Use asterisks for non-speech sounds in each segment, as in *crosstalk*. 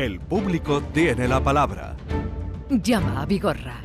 El público tiene la palabra. Llama a Vigorra.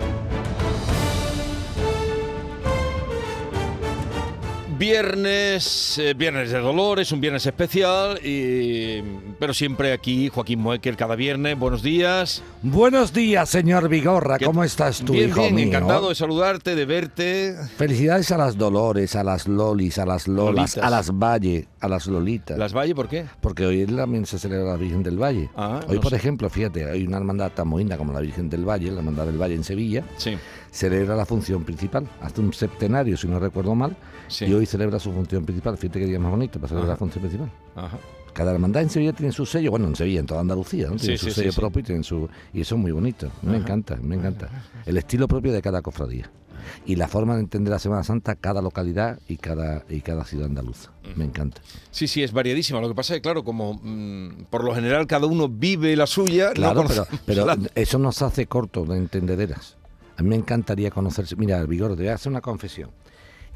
Viernes, eh, viernes de Dolores, un viernes especial, y, pero siempre aquí Joaquín Moecker cada viernes. Buenos días. Buenos días, señor Vigorra. ¿Qué- ¿Cómo estás tú, bien, hijo bien, mío? encantado de saludarte, de verte. Felicidades a las Dolores, a las Lolis, a las Lolas, Lolitas. a las Valle, a las Lolitas. ¿Las Valle por qué? Porque hoy también se celebra la Virgen del Valle. Ah, hoy, no por sé. ejemplo, fíjate, hay una hermandad tan bonita como la Virgen del Valle, la hermandad del Valle en Sevilla, Sí. celebra la función principal. Hace un septenario, si no recuerdo mal, Sí. y hoy celebra su función principal. Fíjate qué día más bonito para celebrar Ajá. la función principal. Ajá. Cada hermandad en Sevilla tiene su sello, bueno, en Sevilla, en toda Andalucía, ¿no? Tiene Sí, su sí, sello sí, propio y tienen su y eso es muy bonito. Me encanta, me encanta. El estilo propio de cada cofradía y la forma de entender la Semana Santa cada localidad y cada y cada ciudad andaluza. Me encanta. Sí, sí, es variadísima. Lo que pasa es que, claro, como mm, por lo general cada uno vive la suya, no Claro, pero, conocemos *laughs* pero la- eso nos hace corto de entendederas. A mí me encantaría conocerse. Mira, Vigor, te voy a hacer una confesión.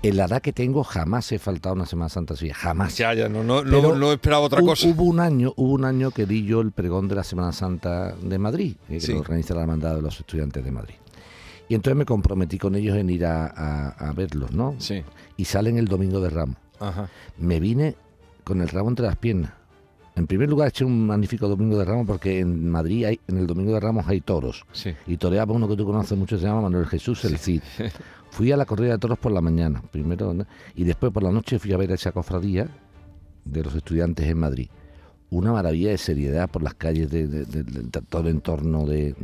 En la edad que tengo jamás he faltado una Semana Santa suya, jamás. Ya, ya, no, no, no, no esperaba otra cosa. Hubo un año, hubo un año que di yo el pregón de la Semana Santa de Madrid, eh, que Sí. lo organiza la hermandad de los estudiantes de Madrid. Y entonces me comprometí con ellos en ir a, a- a verlos, ¿no? Sí. Y salen el domingo de Ramos. Ajá. Me vine con el ramo entre las piernas. En primer lugar, eché un magnífico domingo de Ramos porque en Madrid, hay, en el domingo de Ramos hay toros. Sí. Y toreaba uno que tú conoces mucho, se llama Manuel Jesús el Cid. *laughs* Fui a la corrida de toros por la mañana, primero, ¿no? y después por la noche fui a ver a esa cofradía de los estudiantes en Madrid. Una maravilla de seriedad por las calles de, de- de- de todo el entorno de,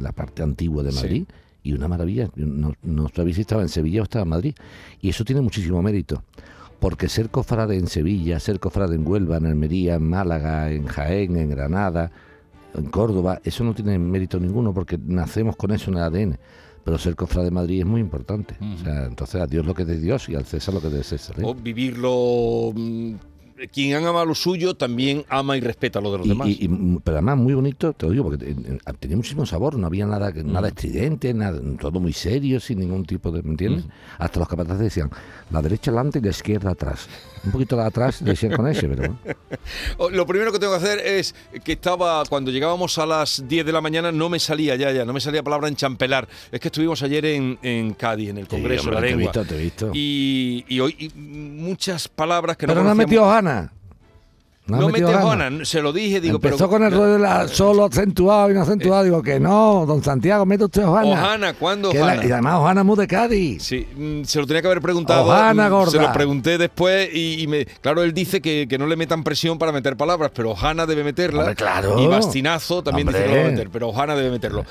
la parte antigua de Sí. Madrid. Y una maravilla. No, no sabía si estaba en Sevilla o estaba en Madrid. Y eso tiene muchísimo mérito. Porque ser cofrade en Sevilla, ser cofrade en Huelva, en Almería, en Málaga, en Jaén, en Granada, en Córdoba, eso no tiene mérito ninguno porque nacemos con eso en el ADN. Pero ser cofrade de Madrid es muy importante. O sea, entonces a Dios lo que es de Dios y al César lo que es de César. ¿eh? O vivirlo. mm, Quien ama lo suyo también ama y respeta lo de los Y- demás. y- y, mm, pero además muy bonito, te lo digo, porque eh, eh, tenía muchísimo sabor, no había nada Mm. nada estridente, nada, todo muy serio, sin ningún tipo de, ¿me entiendes? Mm. Hasta los capataces decían, la derecha adelante y la izquierda atrás. Un poquito la de atrás decían con ese, pero bueno. *laughs* Oh, Lo primero que tengo que hacer es que estaba, cuando llegábamos a las 10 de la mañana, no me salía ya, ya, no me salía palabra en champelar. Es que estuvimos ayer en, en Cádiz, en el Congreso Sí, de la hombre, te he Lengua. visto, te he visto. Y, y hoy y muchas palabras que Pero no no ha metido Hanna. No, No metió Hanna. Juana, se lo dije, digo, Empezó pero. con el rollo de la solo acentuado y no acentuado. Digo que no, don Santiago, mete usted Ojana. Ojana, ¿cuándo la- Ojana? y además Ojana muy de Cádiz. Sí, mm, se lo tenía que haber preguntado. Ojana, mm, gorda. Se lo pregunté después y, y me, claro, él dice que, que no le metan presión para meter palabras, pero Ojana debe meterla. Hombre, claro. Y Bastinazo también dice que lo va a Hombre. meter, pero Ojana debe meterlo.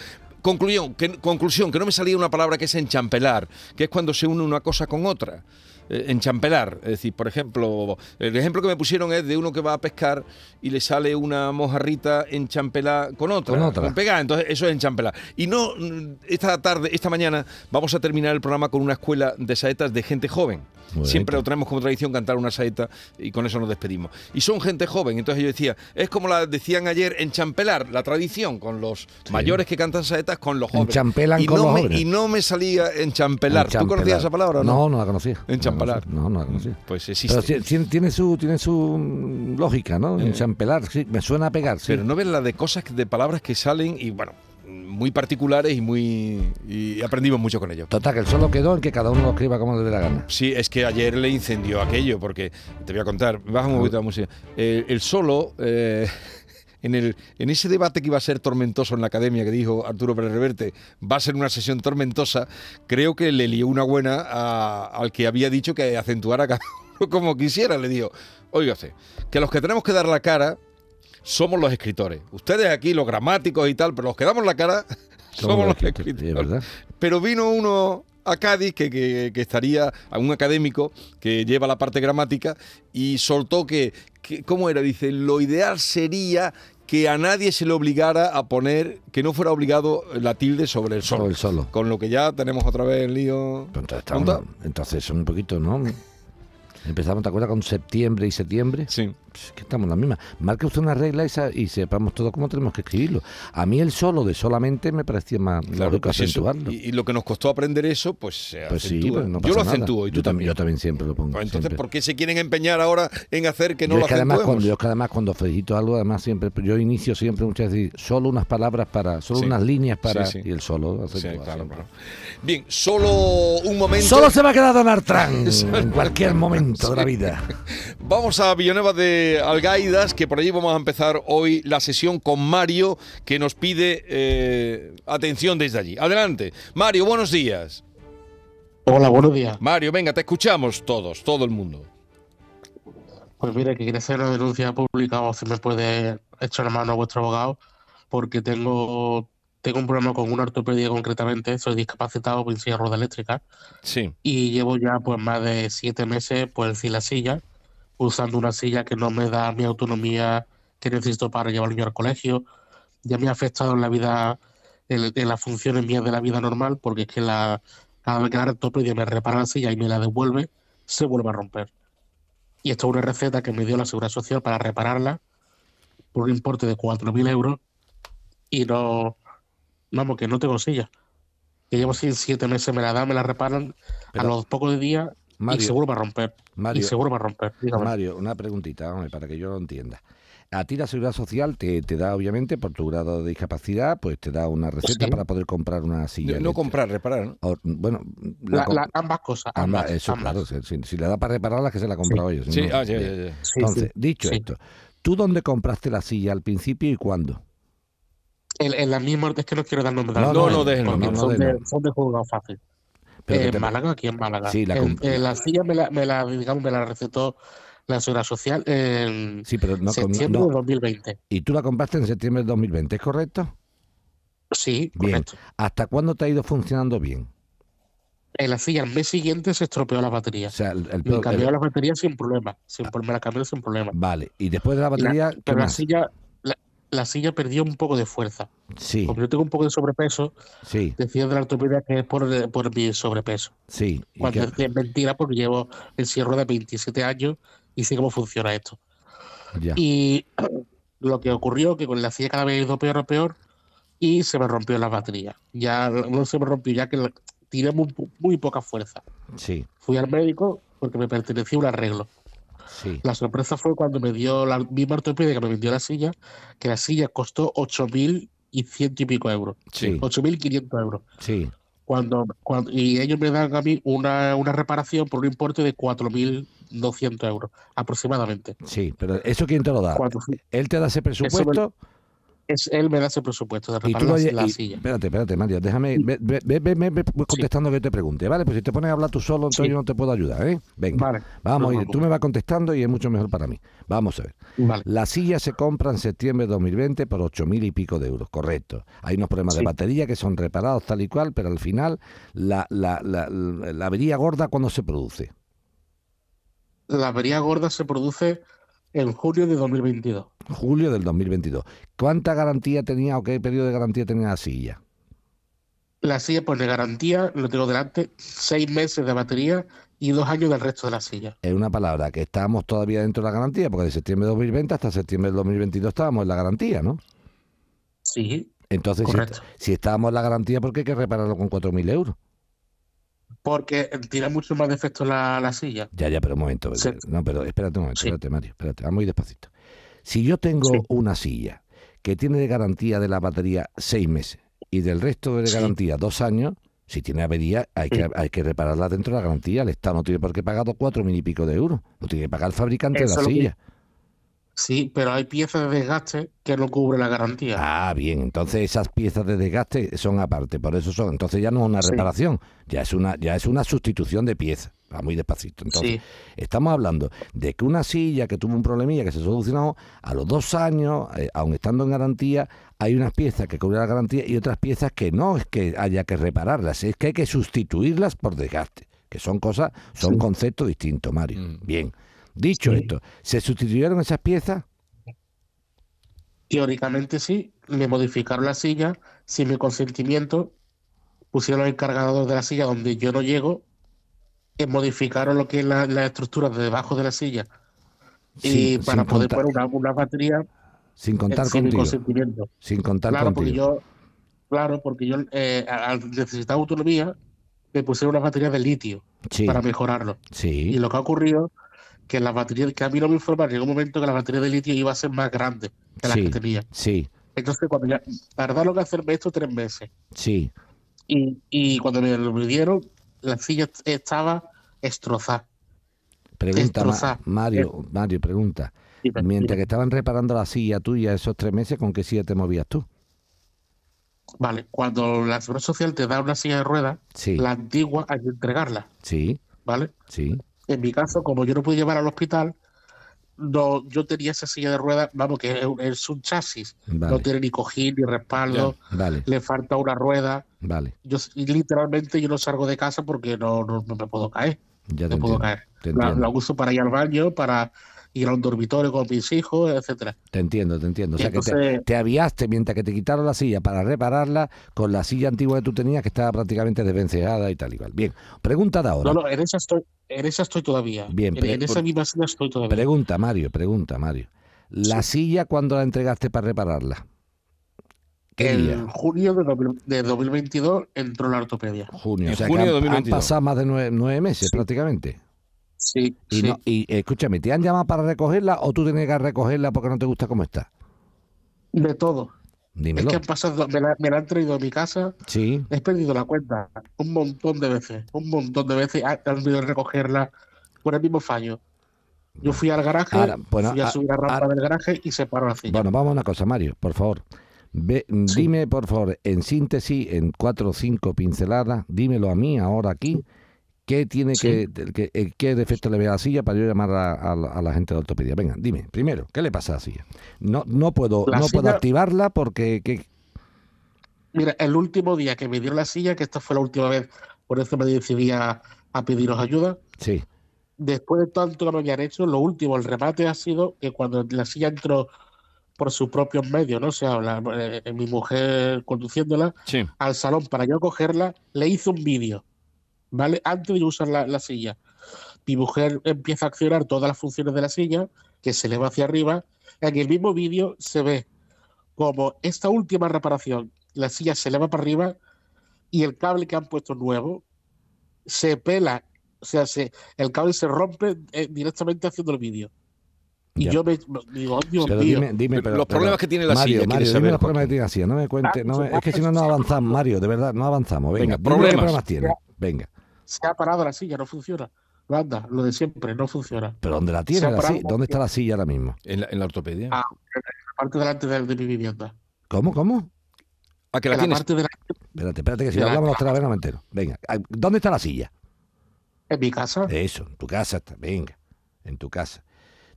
Conclusión que, conclusión, que no me salía una palabra que es enchampelar, que es cuando se une una cosa con otra. Eh, enchampelar, es decir, por ejemplo, el ejemplo que me pusieron es de uno que va a pescar y le sale una mojarrita enchampelada con otra, Con otra. pegada, entonces eso es enchampelar. Y no, mm, esta tarde, esta mañana, vamos a terminar el programa con una escuela de saetas de gente joven. Muy Siempre bonito. lo tenemos como tradición cantar una saeta y con eso nos despedimos. Y son gente joven, entonces yo decía, es como la decían ayer, enchampelar, la tradición con los mayores que cantan saetas con los jóvenes. Enchampelan y con no los me, jóvenes. Y no me salía enchampelar. ¿Tú Enchampelar. conocías esa palabra o no? No, no la conocía. No, no conocía. Pues existe. Pero tiene, tiene su, tiene su mm, lógica, ¿no? Enchampelar, sí, me suena a pegar, sí. Pero no ves la de cosas, de palabras que salen y bueno, muy particulares y muy y aprendimos mucho con ellos. Total, que el solo quedó en que cada uno lo escriba como le dé la gana. Sí, es que ayer le incendió aquello, porque te voy a contar, baja un poquito la música. Eh, el solo, eh, en, el, en ese debate que iba a ser tormentoso en la academia, que dijo Arturo Pérez Reverte, va a ser una sesión tormentosa, creo que le lió una buena a- al que había dicho que acentuara cada uno *laughs* como quisiera. Le dijo, óigase, que los que tenemos que dar la cara somos los escritores. Ustedes aquí, los gramáticos y tal, pero los que damos la cara *laughs* somos, los escritores. Pero vino uno a Cádiz que, que- que estaría, a un académico que lleva la parte gramática y soltó que, que- ¿cómo era? Dice, lo ideal sería que a nadie se le obligara a poner, que no fuera obligado la tilde sobre el solo. Sobre el solo. Con lo que ya tenemos otra vez el lío. Entonces, estamos- entonces son un poquito, ¿no? Empezamos, ¿te acuerdas con septiembre y septiembre? Sí. Pues, que estamos la misma. Marque usted una regla y, sa- y sepamos todo cómo tenemos que escribirlo. A mí el solo de solamente me parecía más Claro, lógico pues acentuarlo. Y, y lo que nos costó aprender eso, pues se Pues sí, pues no yo lo nada. acentúo y tú yo también. Yo también siempre lo pongo. Pues entonces, siempre. ¿por qué se quieren empeñar ahora en hacer que no yo lo es que además cuando yo es que además cuando felicito algo además siempre yo inicio siempre muchas veces solo unas palabras para solo Sí. unas líneas para Sí, y el solo Sí, acentúa claro, claro. Bien, solo un momento. Solo se va a quedar Donald Trump *laughs* en cualquier momento de la *laughs* vida. Vamos a Villanueva de Algaidas, que por allí vamos a empezar hoy la sesión con Mario, que nos pide eh, atención desde allí. Adelante. Mario, buenos días. Hola, buenos días. Mario, venga, te escuchamos todos, todo el mundo. Pues mire, que quiere hacer una denuncia pública o si me puede echar la mano a vuestro abogado, porque tengo, tengo un problema con una ortopedia concretamente, soy discapacitado por silla rueda eléctrica Sí, y llevo ya pues más de siete meses pues en la silla, usando una silla que no me da mi autonomía que necesito para llevar al niño al colegio. Ya me ha afectado en la vida, en, en las funciones mías de la vida normal, porque es que la, cada vez que la ortopedia me repara la silla y me la devuelve, se vuelve a romper. Y esto es una receta que me dio la Seguridad Social para repararla por un importe de 4.000 euros y no, vamos, que no tengo silla. Que llevo sin siete meses, me la dan, me la reparan Pero- a los pocos de y Mario, seguro va a romper. Mario, Y seguro va a romper. dígame. Mario, una preguntita, hombre, para que yo lo entienda. A ti la Seguridad Social te, te da, obviamente, por tu grado de discapacidad, pues te da una receta Sí. para poder comprar una silla. no, no comprar, reparar, ¿no? O, bueno, la La- com- la- ambas cosas. ambas, Ambas, eso, ambas. claro. Si, si- si le da para repararla, que se la ha comprado ellos. Sí, ¿no? ah, ya, Bien. ya, ya. Sí, Entonces, sí. dicho sí. esto, ¿tú dónde compraste la silla al principio y cuándo? En, en la misma, es que no quiero dar nombre de No, no, no, déjenlo, no, no, son, de, déjenlo. son de juzgado fácil. Pero en te- Málaga, aquí en Málaga. Sí, la En- la silla me la, me la, digamos, me la recetó la Seguridad Social en Sí, pero no, septiembre no. de 2020. Y tú la compraste en septiembre del 2020, ¿es correcto? Sí, Bien. correcto. ¿Hasta cuándo te ha ido funcionando bien? En la silla, el mes siguiente se estropeó la batería. O sea, el, el Me cambió el- la batería sin problema. Sin, pro- me la cambió sin problema. Vale, y después de la La- batería, ¿qué pero la silla, la, la silla perdió un poco de fuerza. Sí, Como yo tengo un poco de sobrepeso, sí, decía de la ortopedia que es por, por mi sobrepeso. sí. ¿Y Cuando es mentira porque llevo en silla de ruedas 27 años y sé cómo funciona esto. ya. Y *clears throat* lo que ocurrió que con la silla cada vez ido peor a peor y se me rompió la batería. Ya no se me rompió, ya que tiré muy, muy poca fuerza. Sí, Fui al médico porque me pertenecía un arreglo. Sí. La sorpresa fue cuando me dio la misma ortopedia que me vendió la silla, que la silla costó 8.000 y ciento y pico euros. Sí. 8.500 euros. Sí, Cuando, cuando, y ellos me dan a mí una, una reparación por un importe de 4.200 euros aproximadamente. sí, pero ¿eso quién te lo da? ¿Él te da ese presupuesto? Es, él me da ese presupuesto de reparar la, la y- silla. Espérate, espérate, Mario, déjame, ve, ve- ve- contestando que yo te pregunte, ¿vale? Pues si te pones a hablar tú solo, entonces Sí. yo no te puedo ayudar, ¿eh? Venga, Vale, vamos, no tú me vas contestando y es mucho mejor para mí. Vamos a ver. Vale. La silla se compra en septiembre de 2020 por 8.000 y pico de euros, correcto. Hay unos problemas de Sí. batería que son reparados tal y cual, pero al final la, la, la, avería gorda cuando se produce. La avería gorda se produce en junio de 2022. Julio del 2022. ¿Cuánta garantía tenía o qué periodo de garantía tenía la silla? La silla pone garantía, lo tengo delante, seis meses de batería y dos años del resto de la silla. Es una palabra que estamos todavía dentro de la garantía, porque de septiembre de 2020 hasta septiembre del 2022 estábamos en la garantía, ¿no? Sí, Entonces, si, Correcto. si estábamos en la garantía, ¿por qué hay que repararlo con 4.000 euros? Porque tiene mucho más defecto la, la silla. Ya, ya, pero un momento. Sí. No, pero espérate un momento, Sí. espérate, Mario, espérate, vamos ir despacito. Si yo tengo Sí. una silla que tiene de garantía de la batería seis meses y del resto de garantía dos años, si tiene avería hay que, hay que repararla dentro de la garantía. El Estado no tiene por qué pagar dos, cuatro mil y pico de euros. Lo tiene que pagar el fabricante Eso de la que- silla. Sí, pero hay piezas de desgaste que no cubre la garantía. Ah, bien, entonces esas piezas de desgaste son aparte, por eso son. Entonces ya no es una Sí. reparación, ya es una, ya es una sustitución de piezas. Va muy despacito. Entonces, sí, Estamos hablando de que una silla que tuvo un problemilla que se solucionó a los dos años, eh, aun estando en garantía, hay unas piezas que cubren la garantía y otras piezas que no es que haya que repararlas, es que hay que sustituirlas por desgaste, que son cosas, son Sí. conceptos distintos, Mario. Mm. Bien. Dicho Sí. esto, ¿se sustituyeron esas piezas? teóricamente sí. Me modificaron la silla sin mi consentimiento. Pusieron el cargador de la silla donde yo no llego. eh, modificaron lo que es la, la estructura de debajo de la silla y Sin- para sin poder contar- poner una, una batería Sin contar sin mi contigo. consentimiento. Sin contar Claro, porque yo, claro, porque yo eh, al necesitar autonomía, me pusieron una batería de litio Sí, para mejorarlo. Y sí, lo que ha ocurrido que la batería, que a mí no me informaron, llegó un momento que la batería de litio iba a ser más grande que la Sí. que tenía. sí, Entonces, cuando ya tardaron en hacerme esto tres meses. sí. Y, y cuando me lo midieron, la silla estaba destrozada. Pregunta, Ma- Destrozar. Mario, Mario, pregunta. Dime, Mientras que estaban reparando la silla tuya esos tres meses, ¿con qué silla te movías tú? Vale, cuando la Seguridad Social te da una silla de ruedas, Sí, la antigua hay que entregarla, sí, ¿vale? sí. En mi caso, como yo no pude llevar al hospital, no, yo tenía esa silla de ruedas, vamos, que es, un- es un chasis, no tiene ni cojín ni respaldo, vale, le falta una rueda. vale. Yo literalmente yo no salgo de casa porque no, no, no me puedo caer, Ya te no puedo entiendo. caer. La, entiendo, la uso para ir al baño, para ir a un dormitorio con mis hijos, etcétera. te entiendo, te entiendo. O sea que te, aviaste mientras que te quitaron la silla para repararla con la silla antigua que tú tenías que estaba prácticamente desvencejada y tal igual. Bien, pregunta de ahora. No, no, en esa estoy, en esa estoy todavía. Bien, en, pero- en esa misma silla estoy todavía. Pregunta, Mario, pregunta, Mario. ¿La silla cuándo la entregaste para repararla? ¿Qué en día? junio de, 2000 de 2022 entró la ortopedia. Junio. O sea junio que de han- han, 2022. pasado más de nueve, nueve meses Sí. prácticamente. Sí, Y, sí. no, y escúchame, ¿te han llamado para recogerla o tú tienes que recogerla porque no te gusta cómo está? De todo. Dímelo. Es que han pasado, me la, me la han traído a mi casa, Sí, he perdido la cuenta un montón de veces, un montón de veces han a recogerla por el mismo fallo. Yo fui al garaje, Ahora, bueno, fui a a- subir la rampa ahora- del garaje y se paró silla. bueno, vamos a una cosa, Mario, por favor. Ve- Sí. Dime, por favor, en síntesis, en cuatro o cinco pinceladas, dímelo a mí ahora aquí, ¿qué tiene Sí. que, que- eh, qué defecto le ve a la silla para yo llamar a, a la- a la gente de ortopedia? Venga, dime, primero, ¿qué le pasa a la silla? No, no puedo, La no puedo activarla porque ¿qué- Mira, el último día que me dieron la silla, que esta fue la última vez, por eso me decidí a, a pediros ayuda, sí, después de tanto que me habían hecho, lo último, el remate ha sido que cuando la silla entró por sus propios medios, ¿no? O sea, la- eh, mi mujer conduciéndola Sí. al salón para yo cogerla, le hice un vídeo, ¿vale? Antes de yo usar la, la silla. Mi mujer empieza a accionar todas las funciones de la silla, que se eleva hacia arriba. En el mismo vídeo se ve como esta última reparación, la silla se eleva para arriba y el cable que han puesto nuevo se pela, o sea, se, el cable se rompe eh, directamente haciendo el vídeo. Y Ya. yo me, me digo, oh, Dios pero mío. dime, dime, pero, los pero- problemas que tiene la Mario, silla, ¿quieres Mario, dime saber, los problemas que tiene la silla, no me cuente, Ah, no me- es que si no no pues, avanzamos, Mario, de verdad, no avanzamos, venga, Venga, problemas. problemas tiene, venga, se ha parado la silla, no funciona. No anda, lo de siempre, no funciona. pero ¿dónde la tiene la silla? ¿Dónde está la silla ahora mismo? En la, en la ortopedia. Ah, en la parte delante de, de mi vivienda. ¿Cómo, cómo? Ah, que la En la tienes. parte de la, Espérate, espérate, que si De la hablamos los tres, venga, me entero. Venga, ¿dónde está la silla? en mi casa. Eso, en tu casa está, venga, en tu casa.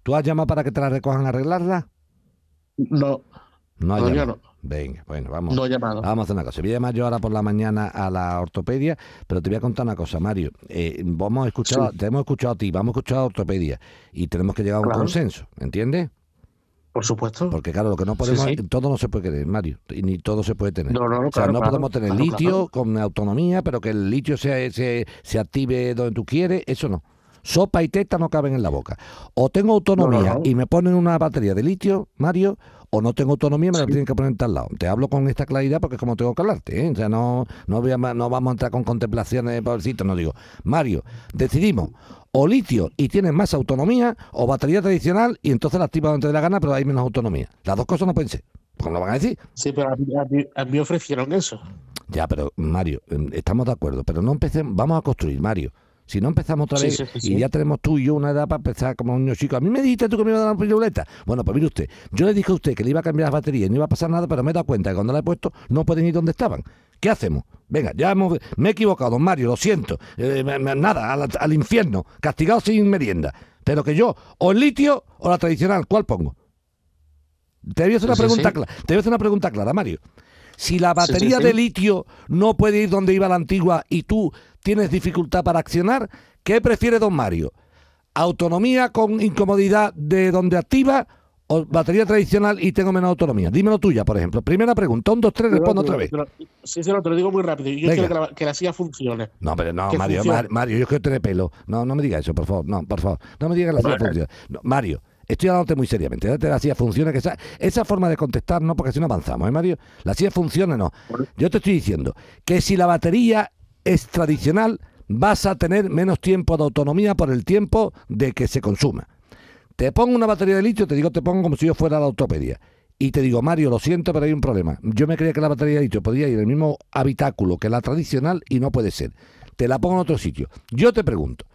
¿Tú has llamado para que te la recojan a arreglarla? No, No Todavía llamado. Venga, bueno, vamos. no llamado. Vamos a hacer una cosa. Voy a llamar yo ahora por la mañana a la ortopedia, pero te voy a contar una cosa, Mario. Eh, vamos a escuchar, Sí. te hemos escuchado a ti, vamos a escuchar a ortopedia y tenemos que llegar a un Claro. consenso, ¿entiendes? Por supuesto. Porque claro, lo que no podemos, sí. todo no se puede querer, Mario, y ni todo se puede tener. No, no, no, o sea, claro, no podemos tener claro, litio con autonomía, pero que el litio se, se, se active donde tú quieres, eso no. Sopa y teta no caben en la boca. O tengo autonomía No, no, no. y me ponen una batería de litio, Mario, o no tengo autonomía y me la Sí. tienen que poner en tal lado. Te hablo con esta claridad porque es como tengo que hablarte. ¿eh? O sea, no, no, voy a- no vamos a entrar con contemplaciones, pobrecito, no digo. Mario, decidimos o litio y tienes más autonomía o batería tradicional y entonces la activas donde te dé la gana, pero hay menos autonomía. Las dos cosas no pueden ser. ¿Cómo lo van a decir? Sí, pero a mí, a mí- a mí ofrecieron eso. Ya, pero Mario, em, estamos de acuerdo, pero no empecemos, vamos a construir, Mario. Si no empezamos otra vez sí, sí, y ya tenemos tú y yo una edad para empezar como un niño chico. A mí me dijiste tú que me iba a dar una piruleta. Bueno, pues mire usted, yo le dije a usted que le iba a cambiar las baterías y no iba a pasar nada, pero me he dado cuenta que cuando la he puesto no pueden ir donde estaban. ¿Qué hacemos? Venga, ya hemos, me he equivocado, don Mario, lo siento. Eh, nada, al, al infierno, castigado sin merienda. Pero que yo, o el litio o la tradicional, ¿cuál pongo? Te voy a hacer una pregunta clara. Te voy a hacer una pregunta clara, Mario. Si la Sí, sí, batería sí. de litio no puede ir donde iba la antigua y tú tienes dificultad para accionar, ¿qué prefiere don Mario? ¿Autonomía con incomodidad de donde activa o batería tradicional y tengo menos autonomía? Dímelo tuya, por ejemplo. Primera pregunta, un, dos, tres, respondo otra vez. Sí, sí, no, te lo digo muy rápido. Yo Venga. quiero que la, que la silla funcione. No, pero no, Mario, funcione. Mar- Mario, yo quiero tener pelo. No, no me diga eso, por favor. No, por favor. No me diga que la silla. No, Mario, estoy hablándote muy seriamente. Date la silla funciona, que esa, esa forma de contestar no, porque si no avanzamos, ¿eh, Mario? La silla funciona, no. Yo te estoy diciendo que si la batería es tradicional, vas a tener menos tiempo de autonomía por el tiempo de que se consuma. Te pongo una batería de litio, te digo, te pongo como si yo fuera la autopedia. Y te digo, Mario, lo siento, pero hay un problema. Yo me creía que la batería de litio podía ir en el mismo habitáculo que la tradicional y no puede ser. Te la pongo en otro sitio. Yo te pregunto,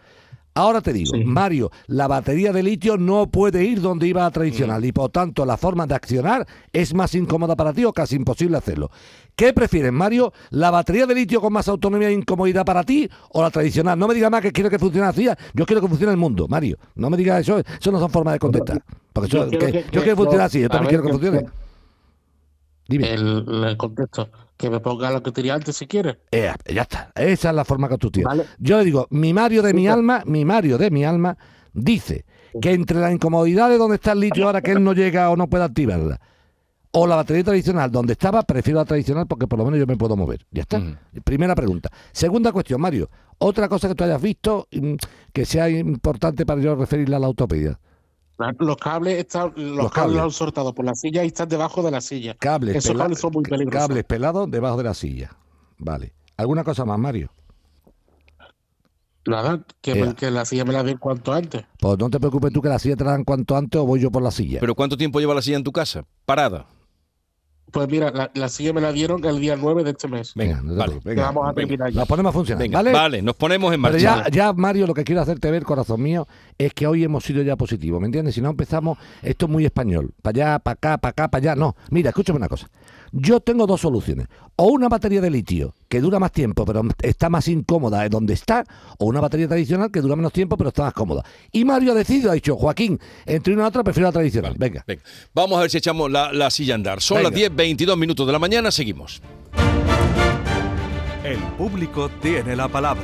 Ahora te digo, Mario, la batería de litio no puede ir donde iba la tradicional y por tanto la forma de accionar es más incómoda para ti o casi imposible hacerlo. ¿Qué prefieres, Mario? ¿La batería de litio con más autonomía e incomodidad para ti o la tradicional? No me digas más que quiero que funcione así, yo quiero que funcione el mundo, Mario. No me digas eso, eso no son formas de contestar. Porque yo, quiero que, funcione así, yo también quiero que funcione. Dime. El, contexto. Que me ponga lo que tenía antes si quiere. Eh, ya está. Esa es la forma que tú tienes. Yo le digo, mi Mario de mi alma, mi Mario de mi alma, dice que entre la incomodidad de donde está el litio ahora que él no llega o no puede activarla, o la batería tradicional donde estaba, prefiero la tradicional porque por lo menos yo me puedo mover. Ya está. Primera pregunta. Segunda cuestión, Mario. Otra cosa que tú hayas visto mm, que sea importante para yo referirle a la autopedia. Los cables están, los, cables. han soltado por la silla y están debajo de la silla. Cables, Esos cables son muy peligrosos. Cables pelados debajo de la silla. Vale. ¿Alguna cosa más, Mario? Nada, que, que, la silla me la den cuanto antes. Pues no te preocupes tú que la silla te la dan cuanto antes o voy yo por la silla. ¿Pero cuánto tiempo lleva la silla en tu casa? Parada. Pues mira, la, silla me la dieron el día 9 de este mes. Venga, vale, vamos a terminar ya. La ponemos a funcionar, ¿vale? Vale, nos ponemos en marcha. Pero ya, ya, Mario, lo que quiero hacerte ver, corazón mío, es que hoy hemos sido ya positivos, ¿me entiendes? Si no empezamos, esto es muy español. Para allá, para acá, para acá, para allá. No, mira, escúchame una cosa. Yo tengo dos soluciones. O una batería de litio que dura más tiempo, pero está más incómoda en donde está, o una batería tradicional que dura menos tiempo, pero está más cómoda. Y Mario ha decidido, ha dicho, Joaquín, entre una y otra prefiero la tradicional. venga. Vamos a ver si echamos la, silla a andar. Son las 10, 22 minutos de la mañana, seguimos. El público tiene la palabra.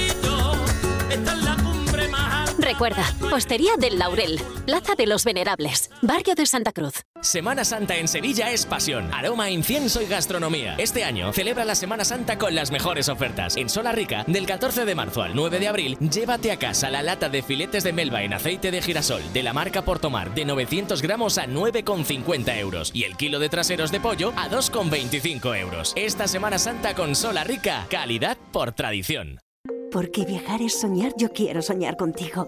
Recuerda, Postería del Laurel, Plaza de los Venerables, Barrio de Santa Cruz. Semana Santa en Sevilla es pasión, aroma, incienso y gastronomía. Este año celebra la Semana Santa con las mejores ofertas. En Sola Rica, del 14 de marzo al 9 de abril, llévate a casa la lata de filetes de melva en aceite de girasol de la marca Portomar de 900 gramos a 9,50 euros y el kilo de traseros de pollo a 2,25 euros. Esta Semana Santa con Sola Rica, calidad por tradición. Porque viajar es soñar, yo quiero soñar contigo.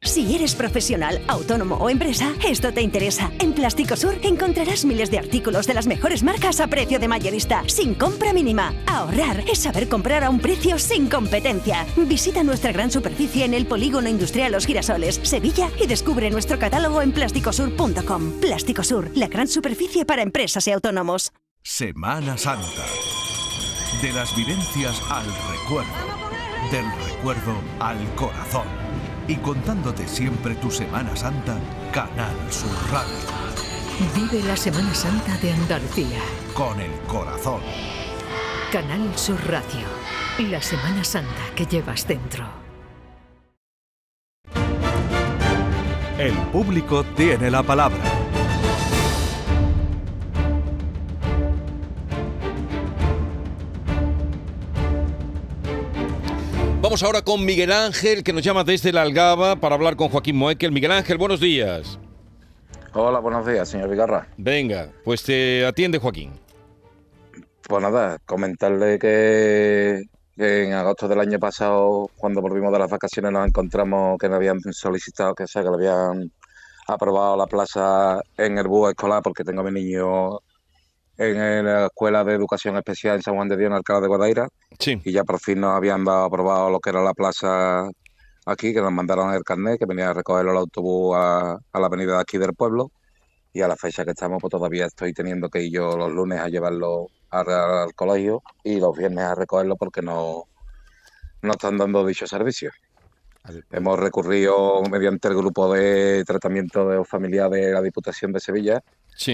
Si eres profesional, autónomo o empresa, esto te interesa. En Plástico Sur encontrarás miles de artículos de las mejores marcas a precio de mayorista, sin compra mínima. Ahorrar es saber comprar a un precio sin competencia. Visita nuestra gran superficie en el Polígono Industrial Los Girasoles, Sevilla, y descubre nuestro catálogo en plásticosur.com. Plástico Sur, la gran superficie para empresas y autónomos. Semana Santa. De las vivencias al recuerdo. Del recuerdo al corazón y contándote siempre tu Semana Santa, Canal Sur Radio. Vive la Semana Santa de Andalucía. Con el corazón. Canal Sur Radio. La Semana Santa que llevas dentro. El público tiene la palabra. Vamos ahora con Miguel Ángel, que nos llama desde la Algaba para hablar con Joaquín Moekel. Miguel Ángel, buenos días. Hola, buenos días, señor Vigarra. Venga, pues te atiende Joaquín. Pues nada, comentarle que, que en agosto del año pasado, cuando volvimos de las vacaciones, nos encontramos que nos habían solicitado, que, o sea, que le habían aprobado la plaza en el búho escolar, porque tengo a mi niño en la Escuela de Educación Especial en San Juan de Dios, en Alcalá de Guadaira. Sí. Y ya por fin nos habían dado aprobado lo que era la plaza aquí, que nos mandaron el carnet, que venía a recogerlo el autobús a, a la avenida de aquí del pueblo. Y a la fecha que estamos, pues todavía estoy teniendo que ir yo los lunes a llevarlo al, al colegio y los viernes a recogerlo porque no, no están dando dicho servicio. Hemos recurrido mediante el grupo de tratamiento de familiar de la Diputación de Sevilla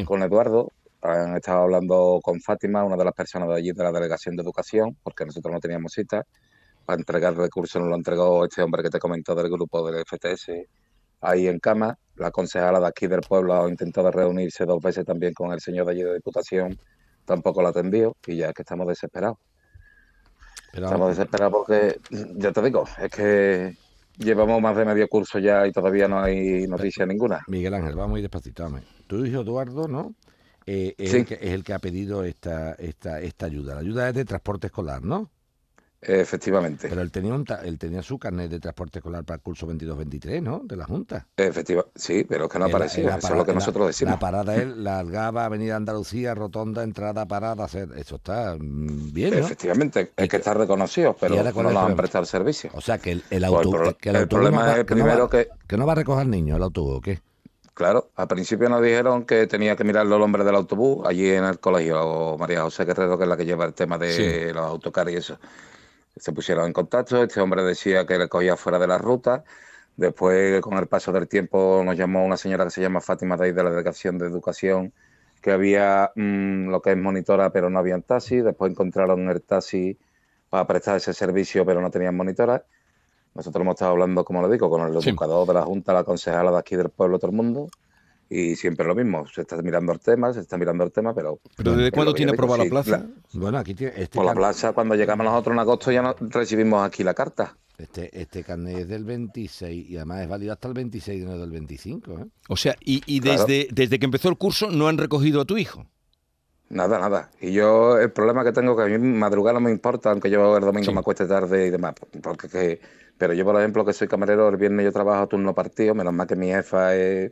con Eduardo. Han estado hablando con Fátima, una de las personas de allí de la Delegación de Educación, porque nosotros no teníamos cita. Para entregar el recurso nos lo entregó este hombre que te comentó del grupo del FTS ahí en cama. La concejala de aquí del pueblo ha intentado reunirse dos veces también con el señor de allí de Diputación, tampoco lo atendió y ya es que estamos desesperados. Estamos desesperados porque, ya te digo, es que llevamos más de medio curso ya y todavía no hay noticia ninguna. Miguel Ángel, vamos a ir despacito. Tu hijo Eduardo, ¿no? Eh, es, Sí. el que, es el que ha pedido esta, esta, esta ayuda. La ayuda es de transporte escolar, ¿no? Efectivamente. Pero él tenía, un ta- él tenía su carnet de transporte escolar para el curso 22-23, ¿no? De la Junta. Efectiva, sí, pero es que no la Eso es lo que nosotros decimos. La parada es la Algaba, Avenida Andalucía, Rotonda, entrada, parada. hacer- Eso está mm, bien, ¿no? Efectivamente, es que está reconocido, pero ¿Y ahora no nos el han prestado el servicio. O sea, que el, el, Pues el autobús, pro- que el el autobús problema no va, es que no va- primero que- que no va a recoger al niño, el autobús, ¿o qué? Claro, al principio nos dijeron que tenía que mirarlo el hombre del autobús allí en el colegio, María José Guerrero, que es la que lleva el tema de Sí. los autocares y eso. Se pusieron en contacto, este hombre decía que le cogía fuera de la ruta. Después, con el paso del tiempo, nos llamó una señora que se llama Fátima de ahí, de la Delegación de Educación, que había mm, lo que es monitora, pero no había taxi. Después encontraron el taxi para prestar ese servicio, pero no tenían monitora. Nosotros hemos estado hablando, como le digo, con el Sí. educador de la Junta, la concejala de aquí del pueblo, todo el mundo. Y siempre lo mismo, se está mirando el tema, se está mirando el tema, pero... ¿Pero desde es cuándo lo tiene aprobada sí, la plaza? Bueno, aquí tiene este, Por la plaza, cuando llegamos nosotros en agosto, ya no recibimos aquí la carta. este, este carnet es del 26 y además es válido hasta el 26 y no del 25, ¿eh? O sea, y, y Claro. desde, desde que empezó el curso no han recogido a tu hijo. Nada, nada. Y yo, el problema que tengo, que a mí madrugar no me importa, aunque yo el domingo Sí. me acueste tarde y demás. Porque que, pero yo, por ejemplo, que soy camarero, el viernes yo trabajo turno partido, menos mal que mi jefa es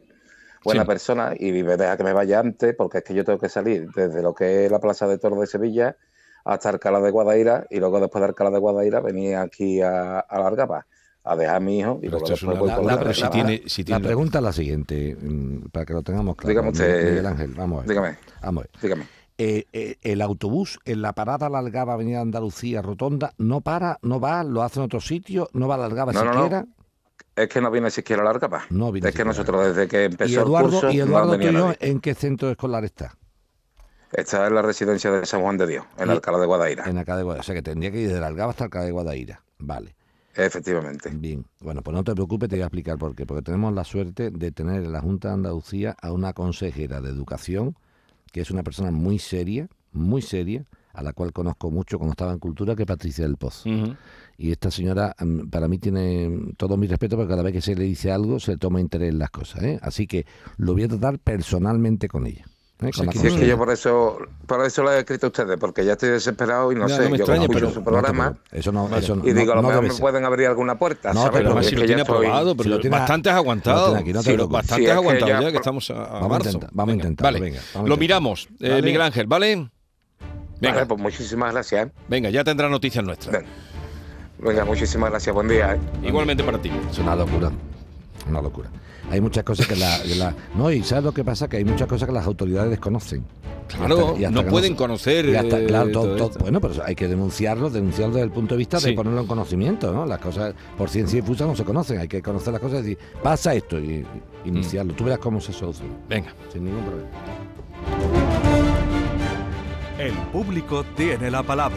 buena Sí. persona y me deja que me vaya antes, porque es que yo tengo que salir desde lo que es la Plaza de Toros de Sevilla hasta Alcalá de Guadaira y luego después de Alcalá de Guadaira venir aquí a, a Largaba a dejar a mi hijo y luego es después voy la- por la- la, pero si Largaba. tiene- si La tiene- pregunta es la siguiente, mm, para que lo tengamos claro. Dígame usted. Miguel Ángel, vamos a ver. Dígame, Vamos a ver. dígame. Eh, eh, el autobús en la parada Largaba, Avenida Andalucía, Rotonda, no para, no va, lo hace en otro sitio, no va a Largaba No, no, no. siquiera. Es que no viene siquiera a Largaba. No viene es que nosotros desde que Y empezó Eduardo, el curso y Eduardo. ¿en qué centro escolar está? Está en la residencia de San Juan de Dios, en Y- Alcalá de Guadaira. En Alcalá de Guadaira. O sea que tendría que ir de Largaba hasta Alcalá de Guadaira. Vale. Efectivamente. Bien, bueno, pues no te preocupes, te voy a explicar por qué. Porque tenemos la suerte de tener en la Junta de Andalucía a una consejera de educación, que es una persona muy seria, muy seria, a la cual conozco mucho cuando estaba en cultura, que es Patricia del Poz. Ujú. Y esta señora, mm, para mí, tiene todo mi respeto, porque cada vez que se le dice algo, se toma interés en las cosas. ¿eh? Así que lo voy a tratar personalmente con ella. ¿Eh? Con la Si es que yo por eso, por eso le he escrito a ustedes, porque ya estoy desesperado y no sé, no me yo extraña, escucho pero su programa. Eso no, eso no- y digo, a lo no mejor me pueden abrir alguna puerta, No, ¿sabes? pero Porque si lo que ya tiene aprobado, pero lo bastante has aguantado. lo bastante has aguantado ya que estamos a, a Vamos a marzo. intentar, vamos a Venga, intentarlo, Vale, venga, vamos a lo miramos, eh, Vale. Miguel Ángel, ¿vale? Venga, Vale, pues muchísimas gracias. ¿eh? venga, ya tendrás noticias nuestras. Venga. Venga, muchísimas gracias, buen día. ¿eh? Igualmente para ti. Es una locura. Una locura. Hay muchas cosas que la, que la- No, y ¿sabes lo que pasa? Que hay muchas cosas que las autoridades desconocen. Y Claro, hasta- y hasta no pueden conocer. y hasta- eh, claro, todo- todo todo- esto. bueno, pero hay que denunciarlo, denunciarlo desde el punto de vista Sí. de ponerlo en conocimiento, ¿no? Las cosas por ciencia difusa no se conocen, hay que conocer las cosas y decir, pasa esto y, y Mm. iniciarlo. Tú verás cómo se soluciona, Venga. sin ningún problema. El público tiene la palabra.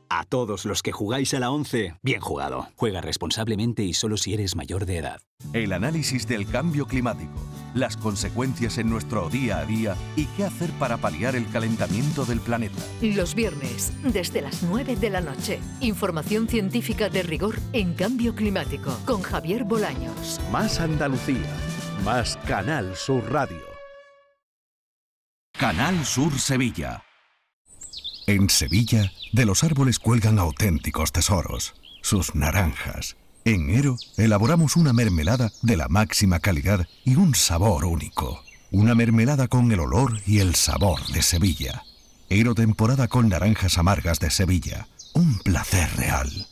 A todos los que jugáis a la 11, bien jugado. Juega responsablemente y solo si eres mayor de edad. El análisis del cambio climático, las consecuencias en nuestro día a día y qué hacer para paliar el calentamiento del planeta. Los viernes, desde las 9 de la noche. Información científica de rigor en cambio climático con Javier Bolaños. Más Andalucía, más Canal Sur Radio. Canal Sur Sevilla. En Sevilla, de los árboles cuelgan auténticos tesoros, sus naranjas. En Ero elaboramos una mermelada de la máxima calidad y un sabor único. Una mermelada con el olor y el sabor de Sevilla. Ero temporada con naranjas amargas de Sevilla. Un placer real.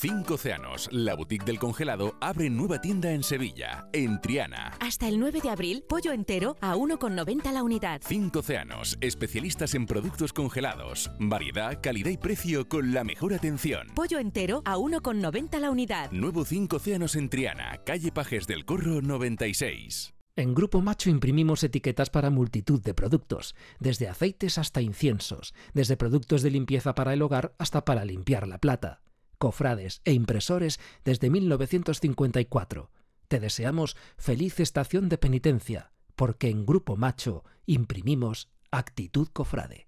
Cinco Océanos, la boutique del congelado, abre nueva tienda en Sevilla, en Triana. Hasta el 9 de abril, pollo entero a 1,90 la unidad. Cinco Océanos, especialistas en productos congelados. Variedad, calidad y precio con la mejor atención. Pollo entero a 1,90 la unidad. Nuevo Cinco Océanos en Triana, calle Pajes del Corro 96. En Grupo Macho imprimimos etiquetas para multitud de productos, desde aceites hasta inciensos, desde productos de limpieza para el hogar hasta para limpiar la plata cofrades e impresores desde 1954. Te deseamos feliz estación de penitencia, porque en Grupo Macho imprimimos actitud cofrade.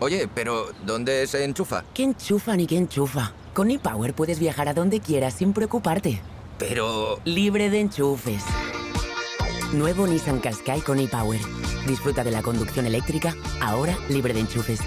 Oye, pero ¿dónde se enchufa? ¿Qué enchufa ni qué enchufa? Con ePower puedes viajar a donde quieras sin preocuparte. Pero... Libre de enchufes. Nuevo Nissan Qashqai con ePower. Disfruta de la conducción eléctrica, ahora libre de enchufes.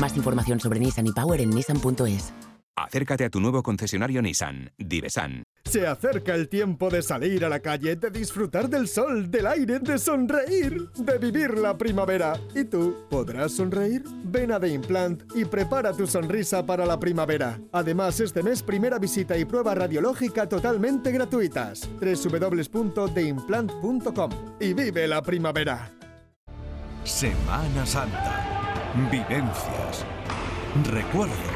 Más información sobre Nissan ePower en nissan.es. Acércate a tu nuevo concesionario Nissan, Divesan. Se acerca el tiempo de salir a la calle, de disfrutar del sol, del aire, de sonreír, de vivir la primavera. ¿Y tú podrás sonreír? Ven a The Implant y prepara tu sonrisa para la primavera. Además, este mes primera visita y prueba radiológica totalmente gratuitas. www.theimplant.com y vive la primavera. Semana Santa. Vivencias. Recuerdo.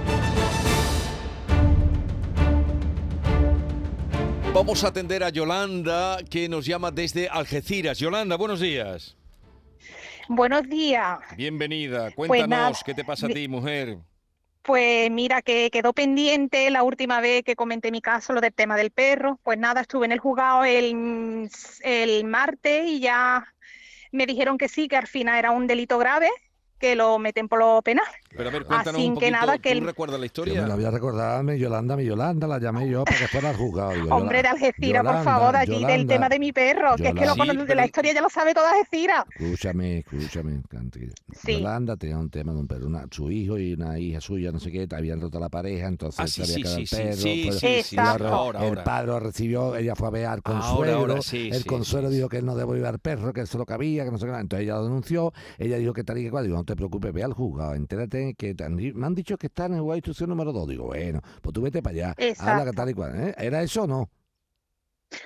Vamos a atender a Yolanda, que nos llama desde Algeciras. Yolanda, buenos días. Buenos días. Bienvenida. Pues Cuéntanos qué te pasa a ti, mujer. Pues mira, que quedó pendiente la última vez que comenté mi caso, lo del tema del perro. Pues nada, estuve en el juzgado el, el martes y ya me dijeron que sí, que al final era un delito grave, que lo meten por lo penal. Pero a ver, cuéntanos Así un que poquito, nada, que ¿tú el- recuerdas la Yo historia? me la voy a recordar, mi Yolanda, mi Yolanda, la llamé yo para que fuera al juzgado. Digo, *laughs* Hombre de Algeciras, por favor, de allí del Yolanda, tema de mi perro, que es que lo, Yolanda. cono- de la historia ya lo sabe toda Algeciras. Escúchame, escúchame. Sí. Yolanda tenía un tema de un perro. una- su hijo y una hija suya, no sé qué, habían roto la pareja, entonces Ah, se sí, había sí, quedado sí, el sí, perro. sí, pues, sí, sí, ahora ahora, el padre recibió, ella fue a ver al consuelo. ahora, sí, el sí, consuelo sí, dijo que él no devolvió al perro, que eso lo que había, que no sé qué. Entonces ella lo denunció, ella dijo que tal y que cual. Digo, no te preocupes, ve al juzgado, entérate que te han di- me han dicho que está en el juzgado de instrucción número 2. Digo, bueno, pues tú vete para allá. Habla que tal y cual. ¿eh? ¿Era eso o no?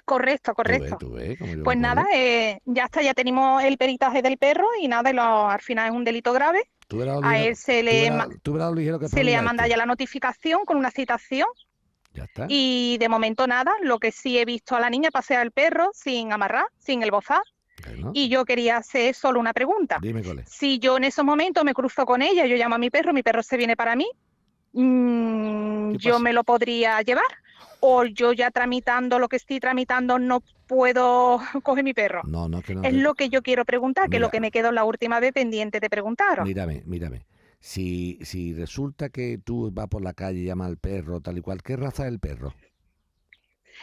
Correcto, Tú ves, correcto. tú ves, Pues nada, eh, ya está, ya tenemos el peritaje del perro y nada, y lo- al final es un delito grave. Tú verás lo A él se le, tú verás que se le ha mandado ya la notificación con una citación Ya está. y de momento nada, lo que sí he visto a la niña pasear al perro sin amarrar, sin el bozar. Y yo quería hacer solo una pregunta. Dime cuál es. Si yo en esos momentos me cruzo con ella, yo llamo a mi perro, mi perro se viene para mí, mm, ¿Qué yo me lo podría llevar. O yo ya tramitando lo que estoy tramitando no puedo *laughs* coger mi perro. No, no, que no. Es que- lo que yo quiero preguntar, que es lo que me quedó la última vez pendiente de preguntaros. Mírame, mírame. Si, si resulta que tú vas por la calle y llamas al perro, tal y cual, ¿qué raza es el perro?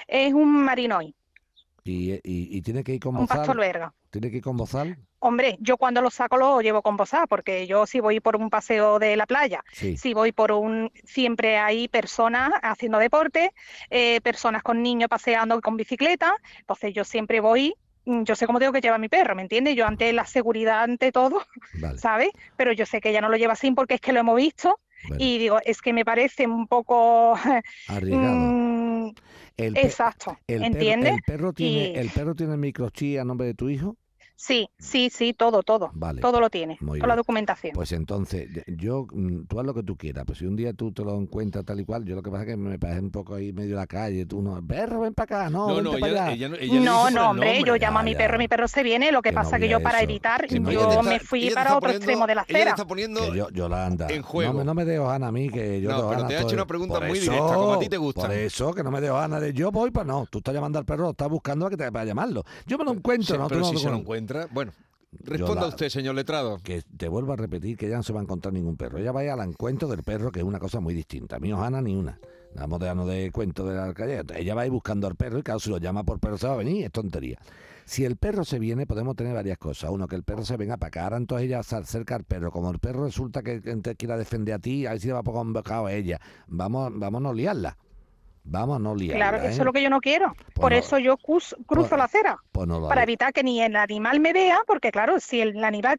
Es un marinoy, Y, y, y tiene que ir con un pastor bozal. belga. Tiene que ir con bozal. Hombre, yo cuando lo saco lo llevo con bozal, porque yo si voy por un paseo de la playa, Sí. si voy por un, siempre hay personas haciendo deporte, eh, personas con niños paseando con bicicleta, entonces yo siempre voy, mm, yo sé cómo tengo que llevar a mi perro, ¿me entiendes? Yo ante la seguridad, ante todo, Vale. *laughs* ¿sabes? Pero yo sé que ella no lo lleva así porque es que lo hemos visto Bueno. y digo, es que me parece un poco... *laughs* Arriesgado. El exacto, el perro- ¿entiendes? el perro tiene, Y- el perro tiene el microchip a nombre de tu hijo. Sí, sí, sí, todo, todo. Vale. Todo lo tiene, Muy toda la documentación. Pues entonces, yo, mm, tú haz lo que tú quieras, pues si un día tú te lo encuentras tal y cual, yo lo que pasa es que me parece un poco ahí medio de la calle, tú no, perro, ven para acá, no, No, no, para ella- allá. ella no- ella No, hombre, yo llamo a mi Ya, perro, ya. mi perro se viene, lo que Que no pasa que yo para evitar, que yo me Ella fui para otro poniendo- extremo de la Ella acera. está poniendo Que yo, Yolanda, en no juego. me, no me dejo gana a mí, que yo No, pero te ha hecho una pregunta por muy eso, directa, como a ti te gustan. Por eso, que no me dejo gana de yo voy para no. Tú estás llamando al perro, lo estás buscando a que te vaya a llamarlo. Yo me lo encuentro, ¿no? Tú pero no si lo se lo conoces. Bueno, responda la- usted, señor letrado. Que te vuelvo a repetir que ella no se va a encontrar ningún perro. Ella va a ir al encuentro del perro, que es una cosa muy distinta. A mí, Ohana, ni una. Vamos de no de cuento de la calle. Ella va a ir buscando al perro y claro, si lo llama por perro se va a venir, es tontería. Si el perro se viene, podemos tener varias cosas. Uno, que el perro se venga para acá. Ahora entonces ella se acerca al perro. Como el perro resulta que te quiera defender a ti, a ver si le va a poner un bocado a ella. Vamos, vamos a liarla. Vamos no liarla. Claro, ¿eh? eso es lo que yo no quiero. Por no- eso yo cruzo pues- la acera, Pues no para evitar que ni el animal me vea, porque claro, si el animal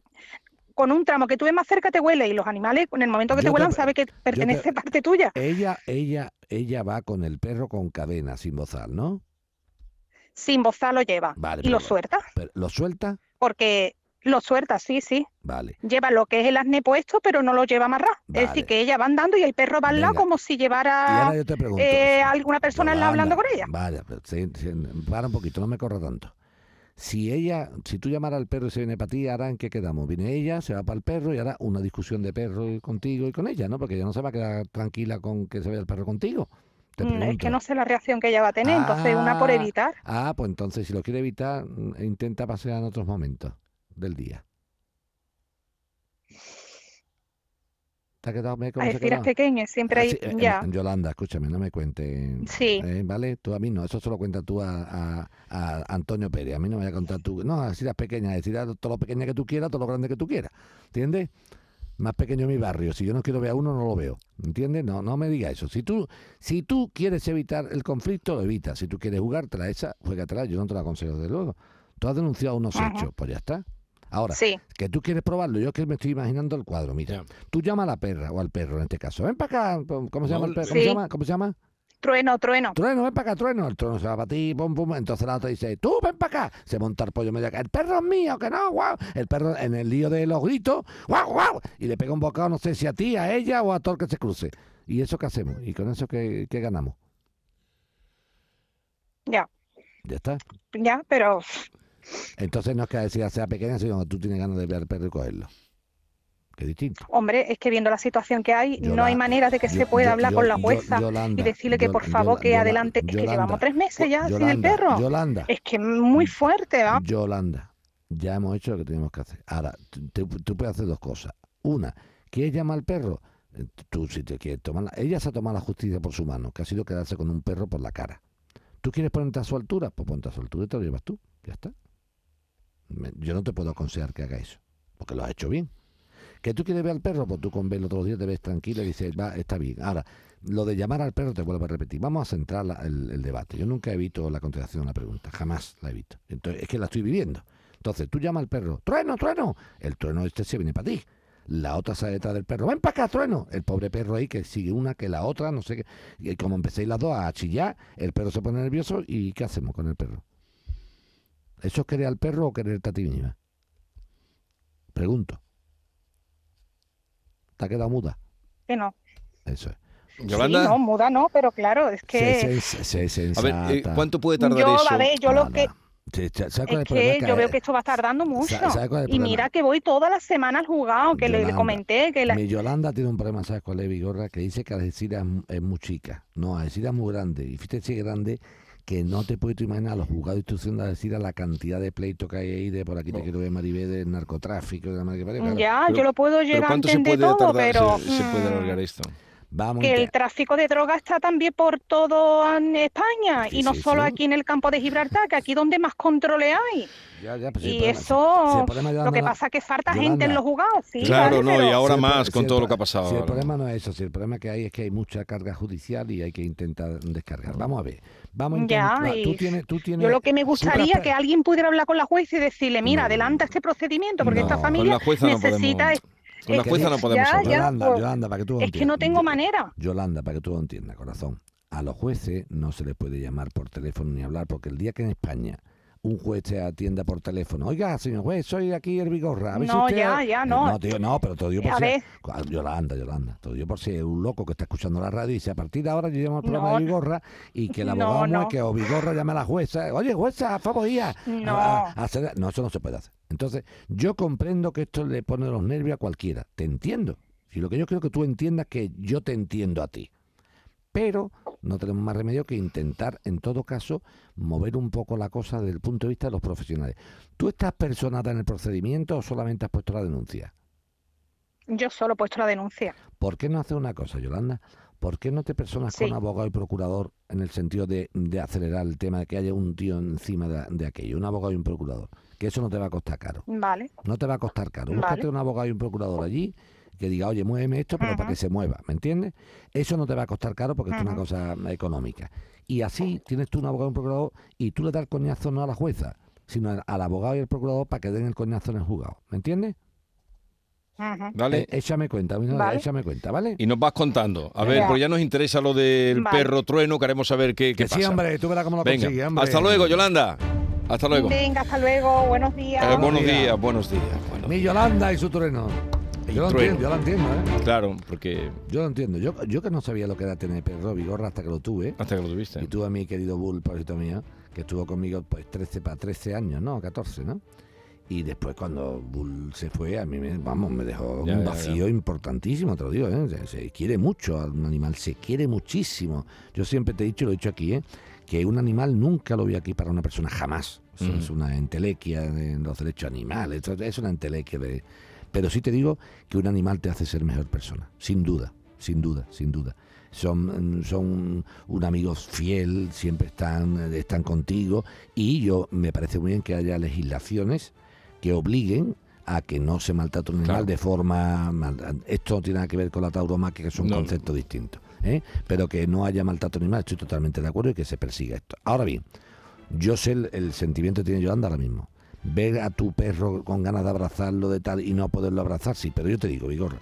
con un tramo que tú ves más cerca te huele y los animales en el momento que Yo te te- huelan sabe que pertenece parte tuya. Ella, ella, ella va con el perro con cadena, sin bozal, ¿no? Sin bozal lo lleva Vale, y lo suelta, Pero, ¿Lo suelta? porque lo suelta, sí, sí. Vale. Lleva lo que es el arnés puesto, pero no lo lleva amarrado. Es Vale. decir, que ella va andando y el perro va al lado como si Y llevara ahora yo te pregunto. eh, alguna persona Yolanda, hablando con ella. Pero sí, sí, para un poquito, no me corra tanto. Si ella, si tú llamaras al perro y se viene para ti, ahora en qué quedamos? Viene ella, se va para el perro y hará una discusión de perro contigo y con ella, ¿no? Porque ella no se va a quedar tranquila con que se vaya el perro contigo. Mm, Es que no sé la reacción que ella va a tener, entonces una por Ah, evitar. Ah, pues entonces si lo quiere evitar, mm, intenta pasear en otros momentos del día. ¿Te ha quedado? ¿Ve cómo A se ha decir es quedado? pequeño, siempre Ah, hay, sí, ya. eh, Yolanda, escúchame, no me cuentes. Sí. eh, ¿Vale? Tú a mí no, eso solo cuenta tú a, a- a Antonio Pérez. A mí no me voy a contar tú. No, las pequeñas, decir a todo lo pequeña que tú quieras, todo lo grande que tú quieras. ¿Entiendes? Más pequeño mi barrio. Si yo no quiero ver a uno, no lo veo. ¿Entiendes? No, no me digas eso. Si tú, si tú quieres evitar el conflicto, lo evitas. Si tú quieres jugártela esa, juégatela. Yo no te la aconsejo, desde luego. Tú has denunciado unos Ajá. hechos, pues ya está. Ahora, Sí. que tú quieres probarlo, yo es que me estoy imaginando el cuadro. Mira, tú llama a la perra o al perro en este caso. Ven para acá. ¿Cómo se llama el perro? ¿Cómo se Sí. llama? ¿Cómo se llama? Trueno, trueno. Trueno, ven para acá, trueno. El trueno se va para ti, pum, pum. Entonces la otra dice, tú ven para acá. Se monta el pollo medio acá. El perro es mío, que no, guau. El perro en el lío de los gritos, guau, guau. Y le pega un bocado, no sé si a ti, a ella o a todo el que se cruce. ¿Y eso qué hacemos? ¿Y con eso qué, qué ganamos? Ya, Ya está. ya, pero Entonces no es que decir sea pequeña, sino que tú tienes ganas de ver al perro y cogerlo. es distinto. Hombre, es que viendo la situación que hay, no hay manera de que yo- se pueda yo- hablar yo- con la jueza Yolanda, y decirle que por favor que adelante. Es que llevamos tres meses ya sin el perro. Yolanda. Es que muy fuerte, ¿va? Yolanda, ya hemos hecho lo que tenemos que hacer. Ahora, tú, tú- tú puedes hacer dos cosas. Una, ¿quieres llamar al perro? Eh, Tú, si te quieres tomar... la- Ella se ha tomado la justicia por su mano, que ha sido quedarse con un perro por la cara. ¿Tú quieres ponerte a su altura? Pues ponte a su altura y te lo llevas tú. Ya está. Yo no te puedo aconsejar que haga eso, porque lo has hecho bien. ¿Que tú quieres ver al perro? Pues tú con verlo todos los días te ves tranquilo y dices, va, está bien. Ahora, lo de llamar al perro te vuelvo a repetir. Vamos a centrar el debate. Yo nunca evito la contestación a la pregunta, jamás la evito. Entonces, es que la estoy viviendo. Entonces, tú llamas al perro, trueno, trueno. El trueno este se viene para ti. La otra sale detrás del perro, ven para acá, trueno. El pobre perro ahí que sigue una que la otra, no sé qué. Y como empecéis las dos a chillar, el perro se pone nervioso y ¿qué hacemos con el perro? ¿Eso es querer al perro o quererte a ti misma? Pregunto. ¿Te ha quedado muda? Que no. Eso es. Sí, no, muda no, pero claro, es que... Se- se- se- A ver, eh. ¿cuánto puede tardar Yo, eso? a ver, yo lo que... Sí, ¿sabes cuál Es que yo veo que esto va a estar dando mucho. ¿sabes cuál es el Y mira que voy toda la semana al juzgado, que le, le Yolanda, comenté que la... Mi Yolanda tiene un problema, ¿sabes cuál es, Vigorra? Que dice que Algeciras es muy chica. No, Algeciras es muy grande. Y fíjate si es grande que no te puedes imaginar los juzgados de instrucción de Algeciras la cantidad de pleito que hay ahí de por aquí te quiero ver Maribé del narcotráfico de la madre que parió, claro. Ya, yo lo puedo ¿Pero llegar a se entender puede todo, tardar, pero... se, se puede mm, alargar esto? Vamos que el tráfico de drogas está también por todo en España Sí, y no sí, solo sí. aquí en el campo de Gibraltar, que aquí donde más controles hay. Ya, ya, pues y problema- eso, lo que pasa es que falta Yolanda, gente en los juzgados, sí. Claro, vale, no, y ahora más con todo lo que ha pasado. Si el problema no es eso, si el problema que hay es que hay mucha carga judicial y hay que intentar descargar. Vamos a ver. Vamos a Ya, intentar. Tú y tienes, tú tienes, Yo lo que me gustaría traspa- que alguien pudiera hablar con la jueza y decirle, mira, adelanta este procedimiento, porque No, esta familia no necesita... Con la es- jueza no podemos ya, hablar. ya, Yolanda, pues, Yolanda, para que tú lo es que no tengo manera. Yolanda, para que tú lo entiendas, corazón. A los jueces no se les puede llamar por teléfono ni hablar, porque el día que en España un juez te atienda por teléfono, oiga, señor juez, soy aquí el Vigorra. No, usted-". ya, ya, Eh, no. No, tío, no, pero te digo por A si... ver. Yolanda, Yolanda, te digo por si es un loco que está escuchando la radio y dice, a partir de ahora yo llamo al programa No, de Vigorra y que el no, abogado no. mueque o Vigorra llame a la jueza. Oye, jueza, a favor, ya. No. A- a- hacer- no, eso no se puede hacer. Entonces, yo comprendo que esto le pone los nervios a cualquiera. Te entiendo. Y lo que yo quiero que tú entiendas que yo te entiendo a ti. Pero no tenemos más remedio que intentar, en todo caso, mover un poco la cosa desde el punto de vista de los profesionales. ¿Tú estás personada en el procedimiento o solamente has puesto la denuncia? Yo solo he puesto la denuncia. ¿Por qué no haces una cosa, Yolanda? ¿Por qué no te personas Sí. con abogado y procurador en el sentido de, de acelerar el tema de que haya un tío encima de, de aquello, un abogado y un procurador? Que eso no te va a costar caro. Vale. No te va a costar caro. Vale. Búscate un abogado y un procurador allí que diga, oye, muéveme esto, pero para que se mueva, ¿me entiendes? Eso no te va a costar caro porque esto es una cosa económica. Y así tienes tú un abogado y un procurador y tú le das el coñazo no a la jueza, sino al, al abogado y al procurador para que den el coñazo en el juzgado, ¿me entiendes? Ujú. Vale. Eh, échame cuenta, mira, Vale. échame cuenta, ¿vale? Y nos vas contando. A ver, Ya. pues ya nos interesa lo del Vale. perro trueno, queremos saber qué, qué Que pasa. sí, hombre, tú verás cómo lo Venga, consigue, hombre. hasta luego, Yolanda. Hasta luego. Venga, hasta luego. Buenos días. Eh, buenos días. días, buenos días. buenos Mi días. Yolanda y su trueno. Yo lo trueno. entiendo, yo lo entiendo, ¿eh? Claro, porque Yo lo entiendo. Yo, yo que no sabía lo que era tener perro vigorra hasta que lo tuve. hasta que lo tuviste. Y tuve a mi querido Bull, pobrecito mío, que estuvo conmigo pues 13 para 13 años, ¿no? 14, ¿no? Y después cuando Bull se fue, a mí me, vamos, me dejó Ya, un ya, vacío importantísimo, te lo digo, ¿eh? Se, se quiere mucho a un animal, se quiere muchísimo. Yo siempre te he dicho, lo he dicho aquí, ¿eh? Que un animal nunca lo voy aquí para una persona, jamás. Eso es una entelequia de los derechos animales, eso es una entelequia de... Pero sí te digo que un animal te hace ser mejor persona, sin duda, sin duda, sin duda. Son, mm, son un amigo fiel, siempre están, eh, están contigo y yo me parece muy bien que haya legislaciones que obliguen a que no se maltrate un animal Claro. de forma... Esto no tiene nada que ver con la tauromaquia, que son No. conceptos distintos. ¿eh? Pero que no haya maltrato animal, estoy totalmente de acuerdo y que se persiga esto. Ahora bien, yo sé el, el sentimiento que tiene Yolanda ahora mismo. Ver a tu perro con ganas de abrazarlo de tal y no poderlo abrazar, sí, pero yo te digo, Vigorra,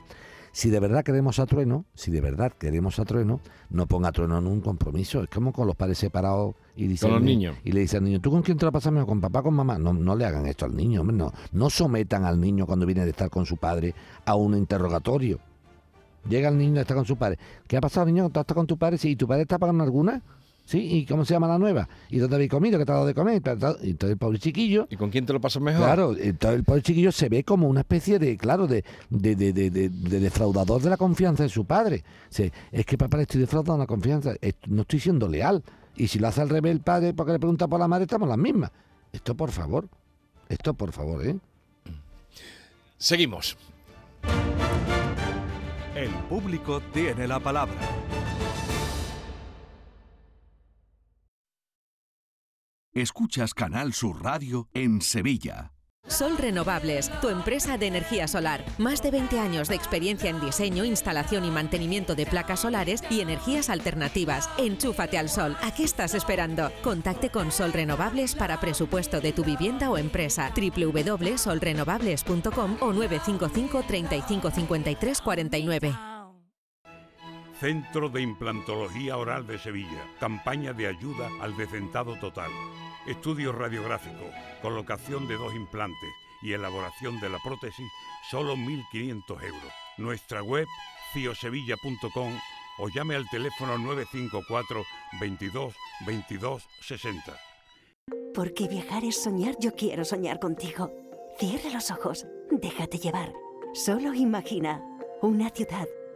si de verdad queremos a Trueno, si de verdad queremos a Trueno, no ponga a Trueno en un compromiso. Es como con los padres separados y dicen, Con los niños. Y le dicen al niño, ¿tú con quién te lo pasas mejor? ¿Con papá con mamá? No, no le hagan esto al niño, hombre, no. No sometan al niño cuando viene de estar con su padre a un interrogatorio. Llega el niño, está con su padre. ¿Qué ha pasado, niño? ¿Tú estás con tu padre? Sí, ¿y tu padre está pagando alguna? ¿Sí? ¿Y cómo se llama la nueva? ¿Y dónde habéis comido? ¿Qué te ha dado de comer? Y entonces el pobre chiquillo... ¿Y con quién te lo pasas mejor? Claro, entonces el pobre chiquillo se ve como una especie de, claro, de, de, de, de, de- de defraudador de la confianza de su padre. Se- es que papá le estoy defraudando la confianza, no estoy siendo leal. Y si lo hace al revés el padre porque le pregunta por la madre, estamos las mismas. Esto por favor, esto por favor, ¿eh? Seguimos. El público tiene la palabra. Escuchas Canal Sur Radio en Sevilla. Sol Renovables, tu empresa de energía solar. Más de 20 años de experiencia en diseño, instalación y mantenimiento de placas solares y energías alternativas. Enchúfate al sol. ¿A qué estás esperando? Contacte con Sol Renovables para presupuesto de tu vivienda o empresa. www.solrenovables.com o 955 35 53 49. Centro de Implantología Oral de Sevilla. Campaña de ayuda al decentado total. Estudio radiográfico, colocación de dos implantes y elaboración de la prótesis, solo 1.500 euros. Nuestra web, ciosevilla.com o llame al teléfono 954 22 22 60. Porque viajar es soñar, yo quiero soñar contigo. Cierra los ojos, déjate llevar. Solo imagina una ciudad,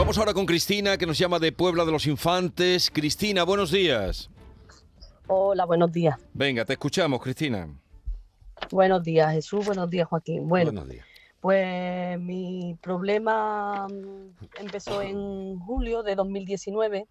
Vamos ahora con Cristina, que nos llama de Puebla de los Infantes. Cristina, buenos días. Hola, buenos días. Venga, te escuchamos, Cristina. Buenos días, Jesús. Buenos días, Joaquín. Bueno, Buenos días. pues mi problema mm, empezó en julio de 2019.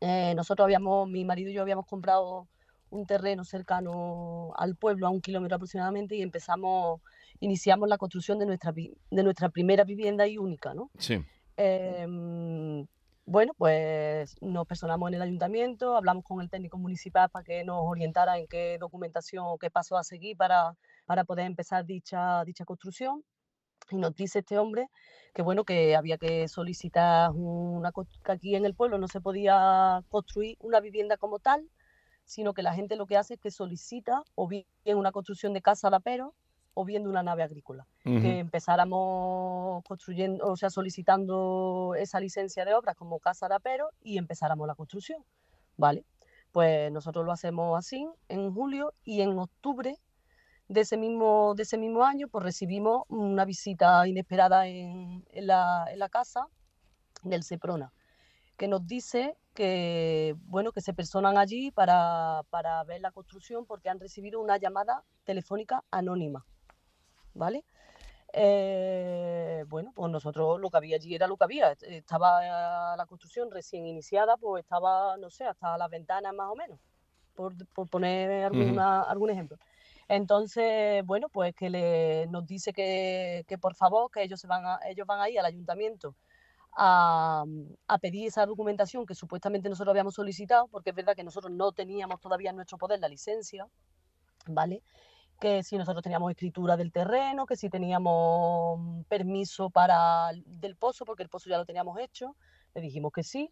Eh, nosotros habíamos, mi marido y yo habíamos comprado un terreno cercano al pueblo, a un kilómetro aproximadamente, y empezamos, iniciamos la construcción de nuestra, de nuestra primera vivienda y única, ¿no? Sí. Em, bueno, pues nos personamos en el ayuntamiento, hablamos con el técnico municipal para que nos orientara en qué documentación o qué paso a seguir para, para poder empezar dicha, dicha construcción. Y nos dice este hombre que bueno, que había que solicitar una, que aquí en el pueblo no se podía construir una vivienda como tal, sino que la gente lo que hace es que solicita o bien una construcción de casa rapero o bien de una nave agrícola. Que empezáramos construyendo, o sea, solicitando esa licencia de obra como casa rapero y empezáramos la construcción, ¿vale? Pues nosotros lo hacemos así en julio y en octubre de ese mismo, de ese mismo año, pues recibimos una visita inesperada en, en la, en la casa del Seprona, que nos dice que, bueno, que se personan allí para, para ver la construcción porque han recibido una llamada telefónica anónima, ¿vale? Eh, bueno, pues nosotros lo que había allí era lo que había. est- Estaba eh, la construcción recién iniciada, pues estaba, no sé, hasta las ventanas más o menos, por, por poner alguna, algún ejemplo. Entonces, bueno, pues que le, nos dice que, que por favor, que ellos, se van a, ellos van a ir al ayuntamiento a, a pedir esa documentación que supuestamente nosotros habíamos solicitado, porque es verdad que nosotros no teníamos todavía en nuestro poder la licencia, ¿vale? Que si nosotros teníamos escritura del terreno, que si teníamos permiso para el- del pozo, porque el pozo ya lo teníamos hecho, le dijimos que sí.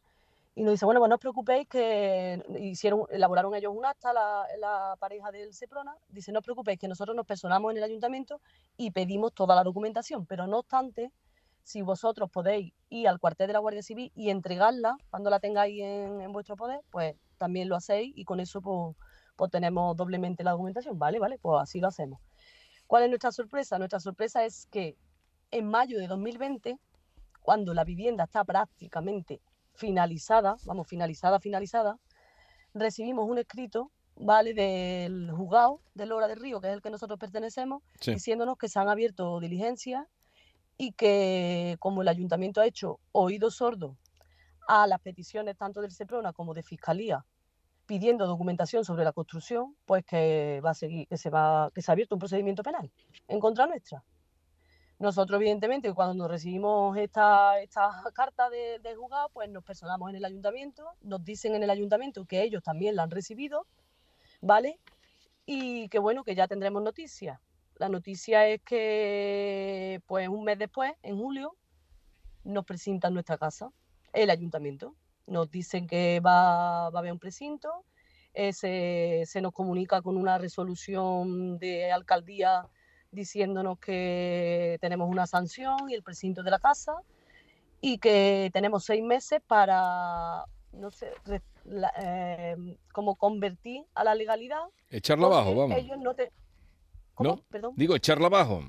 Y nos dice, bueno, pues no os preocupéis que hicieron, elaboraron ellos un acta, la, la pareja del Seprona, dice, no os preocupéis que nosotros nos personamos en el ayuntamiento y pedimos toda la documentación, pero no obstante, si vosotros podéis ir al cuartel de la Guardia Civil y entregarla cuando la tengáis en, en vuestro poder, pues también lo hacéis y con eso pues, pues tenemos doblemente la documentación, ¿vale? Vale, pues así lo hacemos. ¿Cuál es nuestra sorpresa? Nuestra sorpresa es que en mayo de 2020, cuando la vivienda está prácticamente finalizada, vamos, finalizada, finalizada, recibimos un escrito, ¿vale?, del juzgado de Lora del Río, que es el que nosotros pertenecemos, Sí. diciéndonos que se han abierto diligencias y que como el ayuntamiento ha hecho oído sordo a las peticiones tanto del Seprona como de Fiscalía pidiendo documentación sobre la construcción, pues que va a seguir, que se va, que se ha abierto un procedimiento penal en contra nuestra. Nosotros, evidentemente, cuando recibimos esta, esta carta de- del juzgado, pues nos personamos en el ayuntamiento, nos dicen en el ayuntamiento que ellos también la han recibido, ¿vale? Y que bueno, que ya tendremos noticias. La noticia es que, pues un mes después, en julio, nos presentan nuestra casa, el ayuntamiento. Nos dicen que va, va a haber un precinto, eh, se, se nos comunica con una resolución de alcaldía diciéndonos que tenemos una sanción y el precinto de la casa y que tenemos seis meses para, no sé, re- la- eh, como convertir a la legalidad. Echarla abajo, vamos. Ellos no te... ¿No? Perdón. Digo, echarla abajo.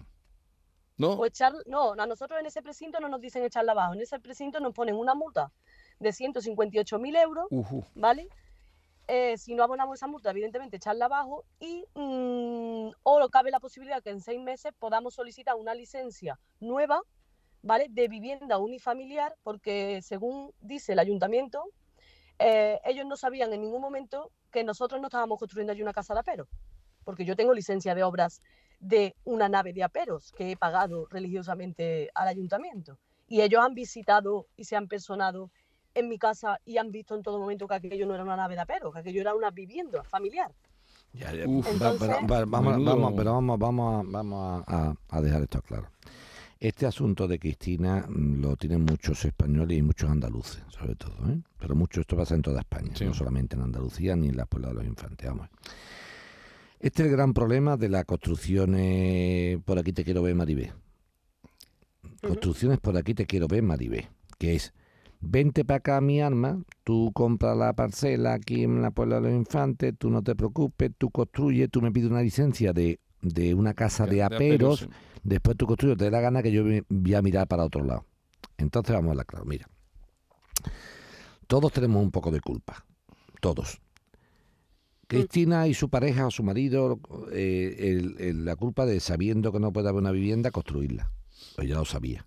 ¿No? O echar, no, a nosotros en ese precinto no nos dicen echarla abajo. En ese precinto nos ponen una multa de 158.000 euros. ¿vale? Eh, si no abonamos esa multa, evidentemente echarla abajo y mm, o cabe la posibilidad que en seis meses podamos solicitar una licencia nueva, ¿vale? De vivienda unifamiliar, porque según dice el ayuntamiento, eh, ellos no sabían en ningún momento que nosotros no estábamos construyendo allí una casa de aperos, porque yo tengo licencia de obras de una nave de aperos que he pagado religiosamente al ayuntamiento. Y ellos han visitado y se han personado en mi casa y han visto en todo momento que aquello no era una nave de aperos, que aquello era una vivienda familiar. Ya, ya, Uf. va- Entonces- pero- vamos, vamos, pero vamos, vamos, a, vamos a, a- a dejar esto claro. Este asunto de Cristina mm, lo tienen muchos españoles y muchos andaluces, sobre todo. ¿eh? Pero mucho esto pasa en toda España, no solamente en Andalucía ni en las pueblas de los infantes. Vamos. Este es el gran problema de las construcciones por aquí te quiero ver, Maribé. Construcciones por aquí te quiero ver, Maribé. Que es, vente para acá mi arma, tú compras la parcela aquí en la Puebla de los Infantes, tú no te preocupes, tú construyes, tú me pides una licencia de, de una casa de, de aperos, aperos, sí. después tú construyes, te da la gana que yo voy a mirar para otro lado. Entonces vamos a hablar claro, mira. Todos tenemos un poco de culpa, todos. Cristina y su pareja o su marido, eh, el- el- la culpa de sabiendo que no puede haber una vivienda, construirla. Pues ya lo sabía.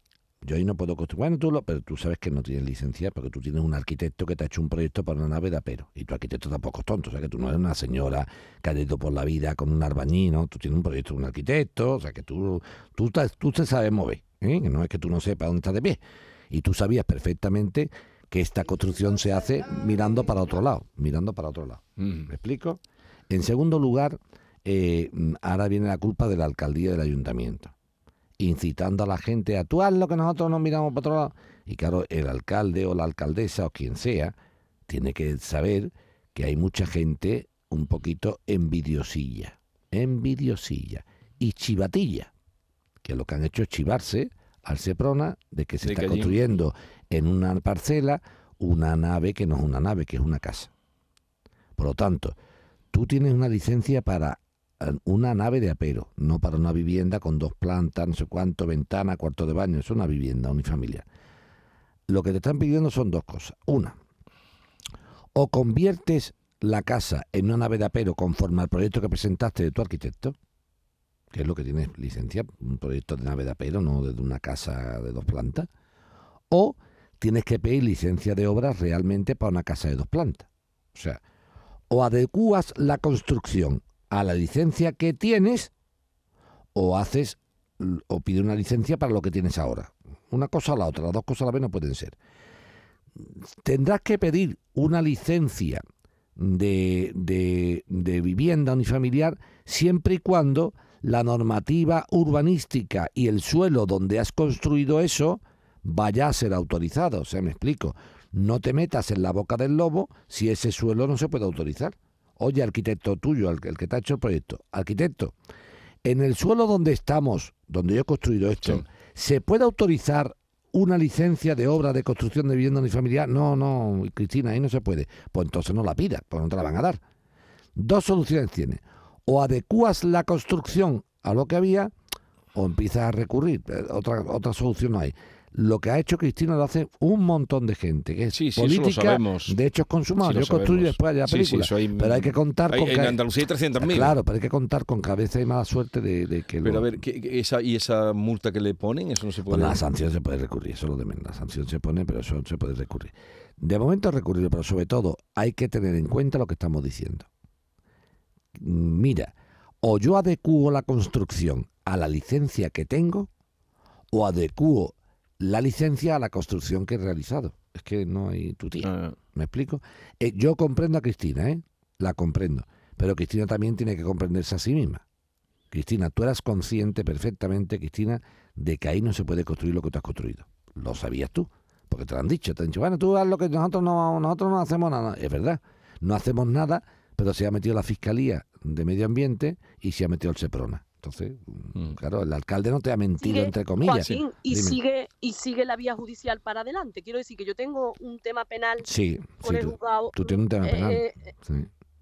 Yo ahí no puedo construir. Bueno, tú lo, pero tú sabes que no tienes licencia porque tú tienes un arquitecto que te ha hecho un proyecto para una nave de apero. Y tu arquitecto tampoco es tonto. O sea, que tú no eres una señora que ha ido por la vida con un arbañí, ¿no? Tú tienes un proyecto de un arquitecto. O sea, que tú, tú, te- tú te sabes mover. ¿eh? No es que tú no sepas dónde estás de pie. Y tú sabías perfectamente que esta construcción se hace mirando para otro lado. Mirando para otro lado. ¿Me explico? En segundo lugar, eh, mm, ahora viene la culpa de la alcaldía del ayuntamiento incitando a la gente a tú haz lo que nosotros nos miramos para otro lado. Y claro, el alcalde o la alcaldesa o quien sea tiene que saber que hay mucha gente un poquito envidiosilla, envidiosilla y chivatilla, que lo que han hecho es chivarse al Seprona de que se De está que construyendo en una parcela una nave que no es una nave, que es una casa. Por lo tanto, tú tienes una licencia para una nave de apero, no para una vivienda con dos plantas, no sé cuánto, ventana, cuarto de baño, es una vivienda unifamiliar. Lo que te están pidiendo son dos cosas. Una, o conviertes la casa en una nave de apero conforme al proyecto que presentaste de tu arquitecto, que es lo que tienes licencia, un proyecto de nave de apero, no de una casa de dos plantas, o tienes que pedir licencia de obras realmente para una casa de dos plantas. O sea, o adecuas la construcción a la licencia que tienes o haces o pide una licencia para lo que tienes ahora. Una cosa o la otra, las dos cosas a la vez no pueden ser. Tendrás que pedir una licencia de, de, de vivienda unifamiliar siempre y cuando la normativa urbanística y el suelo donde has construido eso vaya a ser autorizado. O sea, me explico. no te metas en la boca del lobo si ese suelo no se puede autorizar. Oye, arquitecto tuyo, el, que te ha hecho el proyecto, arquitecto, en el suelo donde estamos, donde yo he construido esto, ¿se puede autorizar una licencia de obra de construcción de vivienda unifamiliar? No, no, Cristina, ahí no se puede. Pues entonces no la pidas, pues no te la van a dar. Dos soluciones tiene. O adecuas la construcción a lo que había o empiezas a recurrir. Eh, Otra, otra solución no hay. Lo que ha hecho Cristina lo hace un montón de gente, que es Sí, sí, política sabemos. de hechos consumados. Sí, Yo construyo y después sí, película. hay- pero hay que contar hay- con en Andalucía hay 300.000. Claro, pero hay que contar con que a veces hay mala suerte de, de que Pero lo- a ver, ¿qué- qué- esa, ¿y esa multa que le ponen? Eso no se puede. Bueno, la sanción se puede recurrir, eso es lo de menos. La sanción se pone, pero eso se puede recurrir. De momento recurrir, pero sobre todo hay que tener en cuenta lo que estamos diciendo. Mira, o yo adecuo la construcción a la licencia que tengo, o adecuo la licencia a la construcción que he realizado. Es que no hay tu tía. ¿Me explico? Eh, yo comprendo a Cristina, ¿eh? La comprendo. Pero Cristina también tiene que comprenderse a sí misma. Cristina, tú eras consciente perfectamente, Cristina, de que ahí no se puede construir lo que tú has construido. Lo sabías tú, porque te lo han dicho. Te han dicho, bueno, tú haz lo que nosotros no, nosotros no hacemos nada. Es verdad, no hacemos nada, pero se ha metido la Fiscalía de Medio Ambiente y se ha metido el Seprona. Entonces, mm, claro, el alcalde no te ha mentido, Sigue, entre comillas. Joaquín, y Dime. sigue y sigue la vía judicial para adelante. Quiero decir que yo tengo un tema penal Sí, con sí, el tú, juzgado. tú tienes un tema eh, penal. eh, Sí,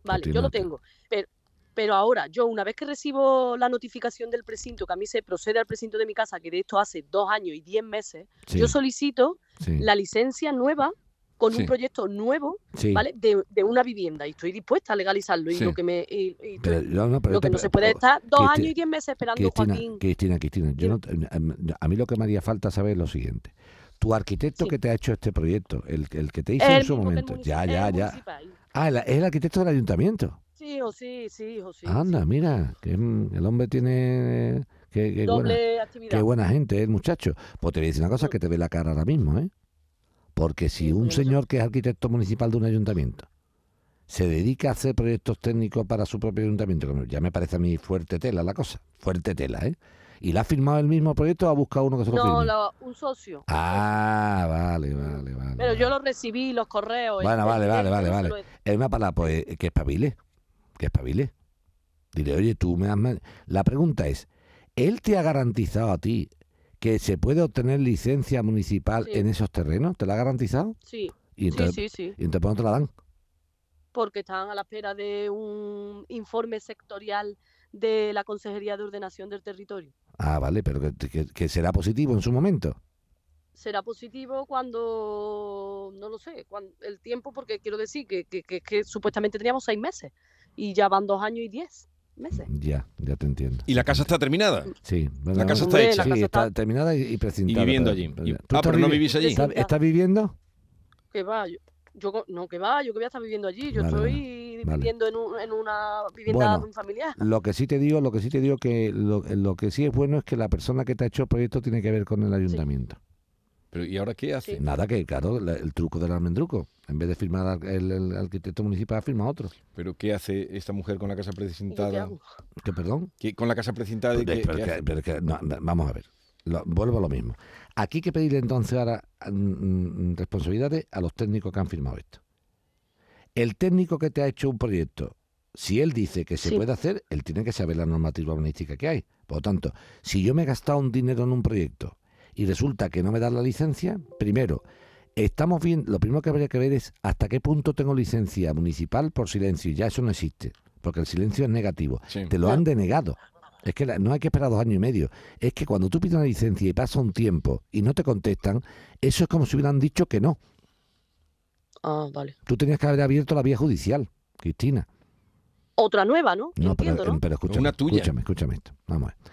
Vale, yo lo tengo. Pero, pero ahora, yo una vez que recibo la notificación del precinto, que a mí se procede al precinto de mi casa, que de esto hace dos años y diez meses, Sí. yo solicito Sí. la licencia nueva con Sí. un proyecto nuevo, Sí. ¿vale? De, de una vivienda y estoy dispuesta a legalizarlo. Y lo que me y- y Pero, no, no, pero lo que te- no se puede estar dos años y diez meses esperando, Cristina, Joaquín. Cristina, Cristina, yo no te- a mí lo que me haría falta saber es lo siguiente. Tu arquitecto que te ha hecho este proyecto, el, el que te hizo en su momento, ya, ya, ya. municipal. Ah, es el arquitecto del ayuntamiento. Sí, hijo, sí, sí, hijo, sí. Anda, mira, que mm, el hombre tiene... Qué, qué Doble buena, actividad. qué buena gente, el muchacho. Pues te voy a decir una cosa que te ve la cara ahora mismo, ¿eh? Porque si un señor que es arquitecto municipal de un ayuntamiento se dedica a hacer proyectos técnicos para su propio ayuntamiento, ya me parece a mí fuerte tela la cosa, fuerte tela, ¿eh? Y le ha firmado el mismo proyecto o ha buscado uno que se lo No, firme. la- un socio. Ah, vale, vale, vale. Pero yo lo recibí, los correos. Bueno, vale, vale, vale, no vale. Es una palabra, pues, que espabile, que espabile. Dile, oye, tú me has... La pregunta es, ¿él te ha garantizado a ti que se puede obtener licencia municipal Sí. en esos terrenos? ¿Te la ha garantizado? Sí, Y entonces, sí, sí. ¿Y entonces por qué no te la dan? Porque están a la espera de un informe sectorial de la Consejería de Ordenación del Territorio. Ah, vale, pero que, que- que será positivo en su momento. Será positivo cuando, no lo sé, cuando, el tiempo, porque quiero decir que, que, que- que supuestamente teníamos seis meses y ya van dos años y diez meses. Ya, ya te entiendo. ¿Y la casa está terminada? Sí. La casa está hecha. Sí, está está- terminada y, precintada. Y viviendo allí. pero- Y- ¿tú ah, pero no vivís allí. ¿Estás, estás viviendo? Que va, yo, yo no, que va, yo que voy a estar viviendo allí, yo Vale, estoy vale. viviendo en, un- en una vivienda Bueno, familiar. Lo que sí te digo, lo que sí te digo que lo, lo que sí es bueno es que la persona que te ha hecho el proyecto tiene que ver con el ayuntamiento. Pero ¿y ahora qué hace? Nada que, claro, la- el truco del almendruco. En vez de firmar al- el, el arquitecto municipal, firma otro. ¿Pero qué hace esta mujer con la casa precintada? ¿Qué, perdón? ¿Qué- con la casa precintada? Pero, ¿qué- pero qué que- hace? pero que- no, no, vamos a ver. Lo- vuelvo a lo mismo. Aquí hay que pedirle entonces ahora mm, mm, responsabilidades a los técnicos que han firmado esto. El técnico que te ha hecho un proyecto, si él dice que se Sí. puede hacer, él tiene que saber la normativa urbanística que hay. Por lo tanto, si yo me he gastado un dinero en un proyecto y resulta que no me dan la licencia, primero, estamos bien, lo primero que habría que ver es hasta qué punto tengo licencia municipal por silencio. Ya eso no existe, porque el silencio es negativo. Te lo han denegado. Es que la- no hay que esperar dos años y medio. Es que cuando tú pides una licencia y pasa un tiempo y no te contestan, eso es como si hubieran dicho que no. Ah, vale. Tú tenías que haber abierto la vía judicial, Cristina. Otra nueva, ¿no? No, pero, ¿no? pero escúchame, Una tuya. escúchame, escúchame esto. Vamos a ver.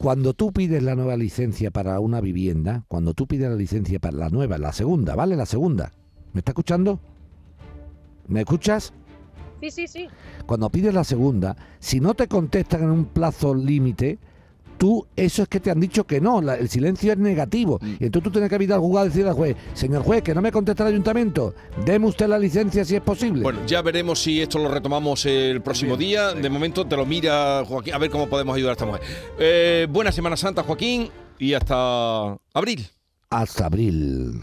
Cuando tú pides la nueva licencia para una vivienda, cuando tú pides la licencia para la nueva, la segunda, ¿vale? La segunda. ¿Me está escuchando? ¿Me escuchas? Sí, sí, sí. Cuando pides la segunda, si no te contestan en un plazo límite, tú, eso es que te han dicho que no, la- el silencio es negativo. Mm. Y entonces tú tienes que al juzgado y decir al juez, señor juez, que no me contesta el ayuntamiento, deme usted la licencia si es posible. Bueno, ya veremos si esto lo retomamos el próximo día. De momento te lo mira Joaquín, a ver cómo podemos ayudar a esta mujer. Eh, buena Semana Santa, Joaquín, y hasta abril. Hasta abril.